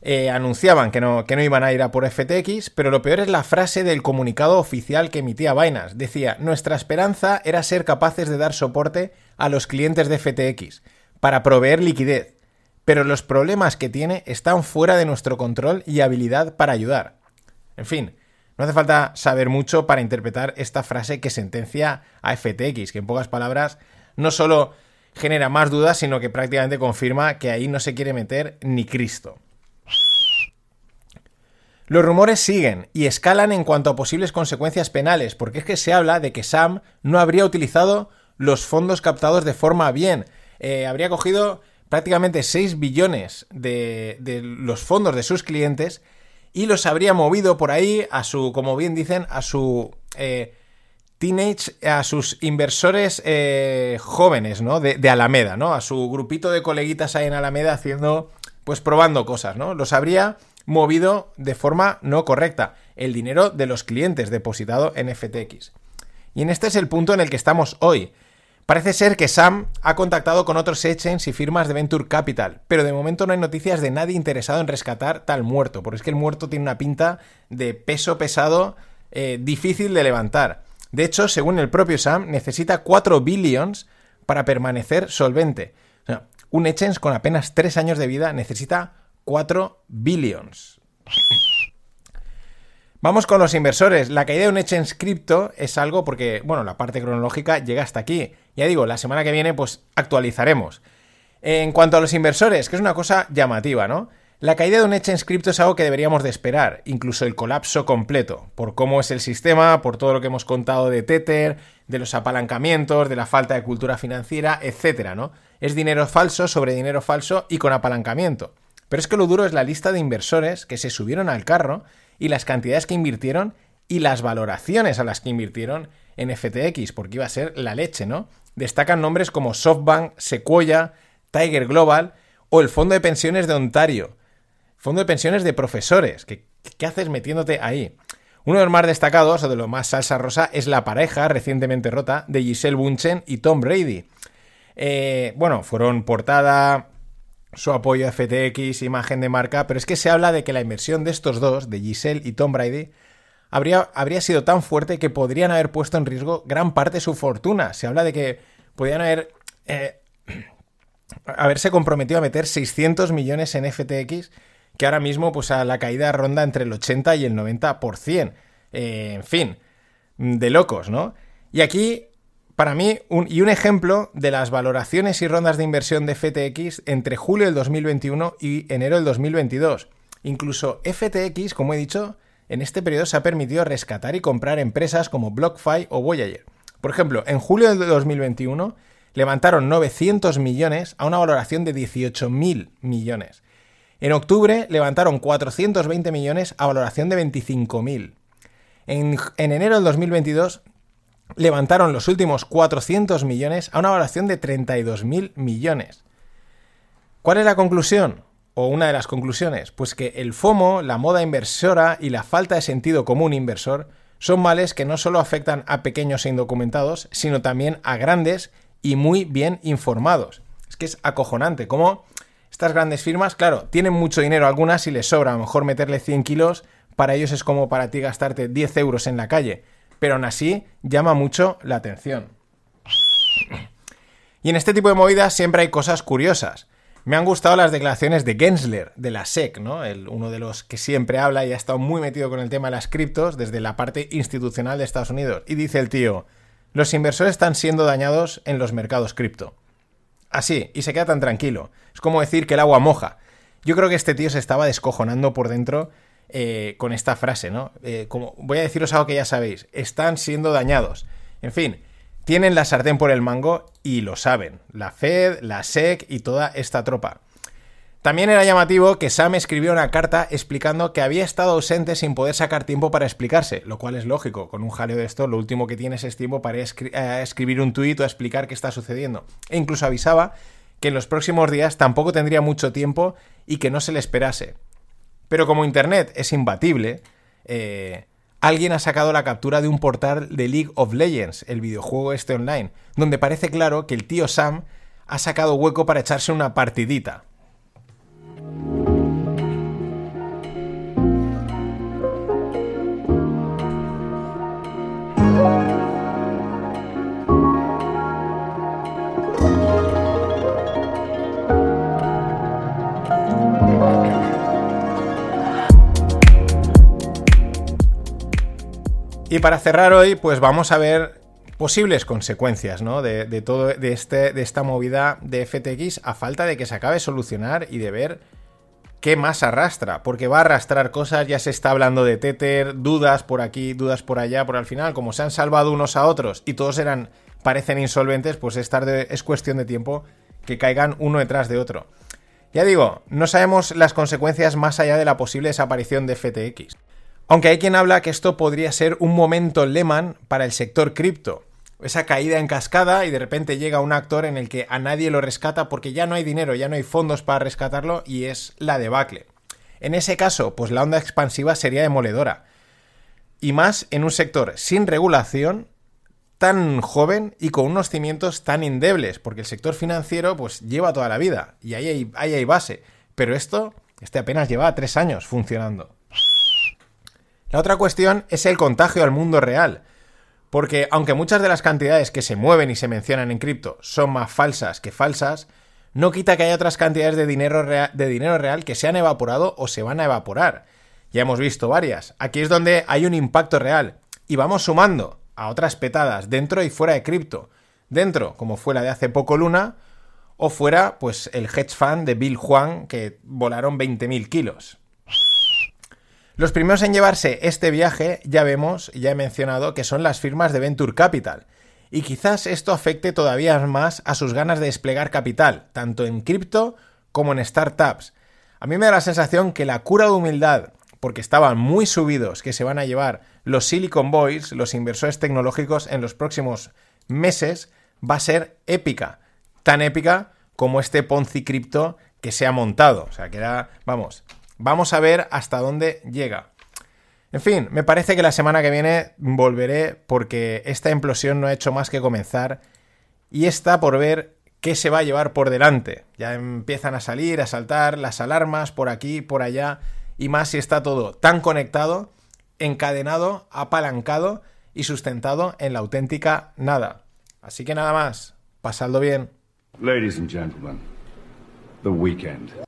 Eh, anunciaban que no, que no iban a ir a por FTX, pero lo peor es la frase del comunicado oficial que emitía Binance. Decía, nuestra esperanza era ser capaces de dar soporte a los clientes de FTX para proveer liquidez, pero los problemas que tiene están fuera de nuestro control y habilidad para ayudar. En fin, no hace falta saber mucho para interpretar esta frase que sentencia a FTX, que en pocas palabras no solo genera más dudas, sino que prácticamente confirma que ahí no se quiere meter ni Cristo. Los rumores siguen y escalan en cuanto a posibles consecuencias penales, porque es que se habla de que Sam no habría utilizado los fondos captados de forma bien. Eh, habría cogido prácticamente 6 billones de, los fondos de sus clientes y los habría movido por ahí a su, como bien dicen, a su eh, teenage, a sus inversores eh, jóvenes, ¿no? De, de, Alameda, ¿no? A su grupito de coleguitas ahí en Alameda haciendo, pues probando cosas, ¿no? Los habría movido de forma no correcta, el dinero de los clientes depositado en FTX. Y en este es el punto en el que estamos hoy. Parece ser que Sam ha contactado con otros exchanges y firmas de Venture Capital, pero de momento no hay noticias de nadie interesado en rescatar tal muerto, porque es que el muerto tiene una pinta de peso pesado eh, difícil de levantar. De hecho, según el propio Sam, necesita 4 billions para permanecer solvente. un exchange con apenas 3 años de vida necesita 4 billions. Vamos con los inversores. La caída de un exchange cripto es algo porque, bueno, la parte cronológica llega hasta aquí. Ya digo, la semana que viene pues actualizaremos. En cuanto a los inversores, que es una cosa llamativa, ¿no? La caída de un exchange cripto es algo que deberíamos de esperar, incluso el colapso completo, por cómo es el sistema, por todo lo que hemos contado de Tether, de los apalancamientos, de la falta de cultura financiera, etcétera, ¿no? Es dinero falso sobre dinero falso y con apalancamiento. Pero es que lo duro es la lista de inversores que se subieron al carro y las cantidades que invirtieron y las valoraciones a las que invirtieron en FTX, porque iba a ser la leche, ¿no? Destacan nombres como SoftBank, Sequoia, Tiger Global o el Fondo de Pensiones de Ontario. Fondo de Pensiones de Profesores. ¿Qué, qué haces metiéndote ahí? Uno de los más destacados, o de lo más salsa rosa, es la pareja recientemente rota de Giselle Bunchen y Tom Brady. Eh, bueno, fueron portada, su apoyo a FTX, imagen de marca, pero es que se habla de que la inversión de estos dos, de Giselle y Tom Brady, habría, habría sido tan fuerte que podrían haber puesto en riesgo gran parte de su fortuna. Se habla de que podrían haber... Eh, haberse comprometido a meter 600 millones en FTX, que ahora mismo pues a la caída ronda entre el 80 y el 90%. Eh, en fin, de locos, ¿no? Y aquí para mí, y un ejemplo de las valoraciones y rondas de inversión de FTX entre julio del 2021 y enero del 2022. Incluso FTX, como he dicho, en este periodo se ha permitido rescatar y comprar empresas como BlockFi o Voyager. Por ejemplo, en julio del 2021 levantaron 900 millones a una valoración de 18.000 millones. En octubre levantaron 420 millones a valoración de 25.000. En, en enero del 2022 levantaron los últimos 400 millones a una valoración de 32.000 millones. ¿Cuál es la conclusión? O una de las conclusiones, pues que el FOMO, la moda inversora y la falta de sentido común inversor son males que no solo afectan a pequeños e indocumentados, sino también a grandes y muy bien informados. Es que es acojonante cómo estas grandes firmas, claro, tienen mucho dinero algunas y les sobra a lo mejor meterle 100 kilos, para ellos es como para ti gastarte 10 euros en la calle pero aún así llama mucho la atención. Y en este tipo de movidas siempre hay cosas curiosas. Me han gustado las declaraciones de Gensler, de la SEC, ¿no? El, uno de los que siempre habla y ha estado muy metido con el tema de las criptos desde la parte institucional de Estados Unidos. Y dice el tío, los inversores están siendo dañados en los mercados cripto. Así, y se queda tan tranquilo. Es como decir que el agua moja. Yo creo que este tío se estaba descojonando por dentro eh, con esta frase, ¿no? Eh, como, voy a deciros algo que ya sabéis, están siendo dañados. En fin, tienen la sartén por el mango y lo saben. La Fed, la SEC y toda esta tropa. También era llamativo que Sam escribió una carta explicando que había estado ausente sin poder sacar tiempo para explicarse, lo cual es lógico. Con un jaleo de esto, lo último que tienes es tiempo para eh, escribir un tuit o explicar qué está sucediendo. E incluso avisaba que en los próximos días tampoco tendría mucho tiempo y que no se le esperase. Pero como Internet es imbatible, eh, alguien ha sacado la captura de un portal de League of Legends, el videojuego este online, donde parece claro que el tío Sam ha sacado hueco para echarse una partidita. Y para cerrar hoy, pues vamos a ver posibles consecuencias ¿no? de, todo de, este, de esta movida de FTX a falta de que se acabe solucionar y de ver qué más arrastra, porque va a arrastrar cosas, ya se está hablando de Tether, dudas por aquí, dudas por allá, por al final, como se han salvado unos a otros y todos eran, parecen insolventes, pues es, tarde, es cuestión de tiempo que caigan uno detrás de otro. Ya digo, no sabemos las consecuencias más allá de la posible desaparición de FTX. Aunque hay quien habla que esto podría ser un momento Lehman para el sector cripto. Esa caída en cascada y de repente llega un actor en el que a nadie lo rescata porque ya no hay dinero, ya no hay fondos para rescatarlo y es la debacle. En ese caso, pues la onda expansiva sería demoledora. Y más en un sector sin regulación, tan joven y con unos cimientos tan endebles, porque el sector financiero pues lleva toda la vida y hay, ahí hay base. Pero esto, este apenas lleva tres años funcionando. La otra cuestión es el contagio al mundo real. Porque aunque muchas de las cantidades que se mueven y se mencionan en cripto son más falsas que falsas, no quita que haya otras cantidades de dinero, real, de dinero real que se han evaporado o se van a evaporar. Ya hemos visto varias. Aquí es donde hay un impacto real. Y vamos sumando a otras petadas dentro y fuera de cripto. Dentro, como fue la de hace poco Luna, o fuera, pues el hedge fund de Bill Juan, que volaron 20.000 kilos. Los primeros en llevarse este viaje, ya vemos, ya he mencionado, que son las firmas de Venture Capital. Y quizás esto afecte todavía más a sus ganas de desplegar capital, tanto en cripto como en startups. A mí me da la sensación que la cura de humildad, porque estaban muy subidos, que se van a llevar los Silicon Boys, los inversores tecnológicos, en los próximos meses, va a ser épica. Tan épica como este Ponzi cripto que se ha montado. O sea, que vamos, Vamos a ver hasta dónde llega. En fin, me parece que la semana que viene volveré porque esta implosión no ha hecho más que comenzar y está por ver qué se va a llevar por delante. Ya empiezan a salir, a saltar las alarmas por aquí, por allá y más si está todo tan conectado, encadenado, apalancado y sustentado en la auténtica nada. Así que nada más, pasadlo bien. Ladies and gentlemen, the weekend.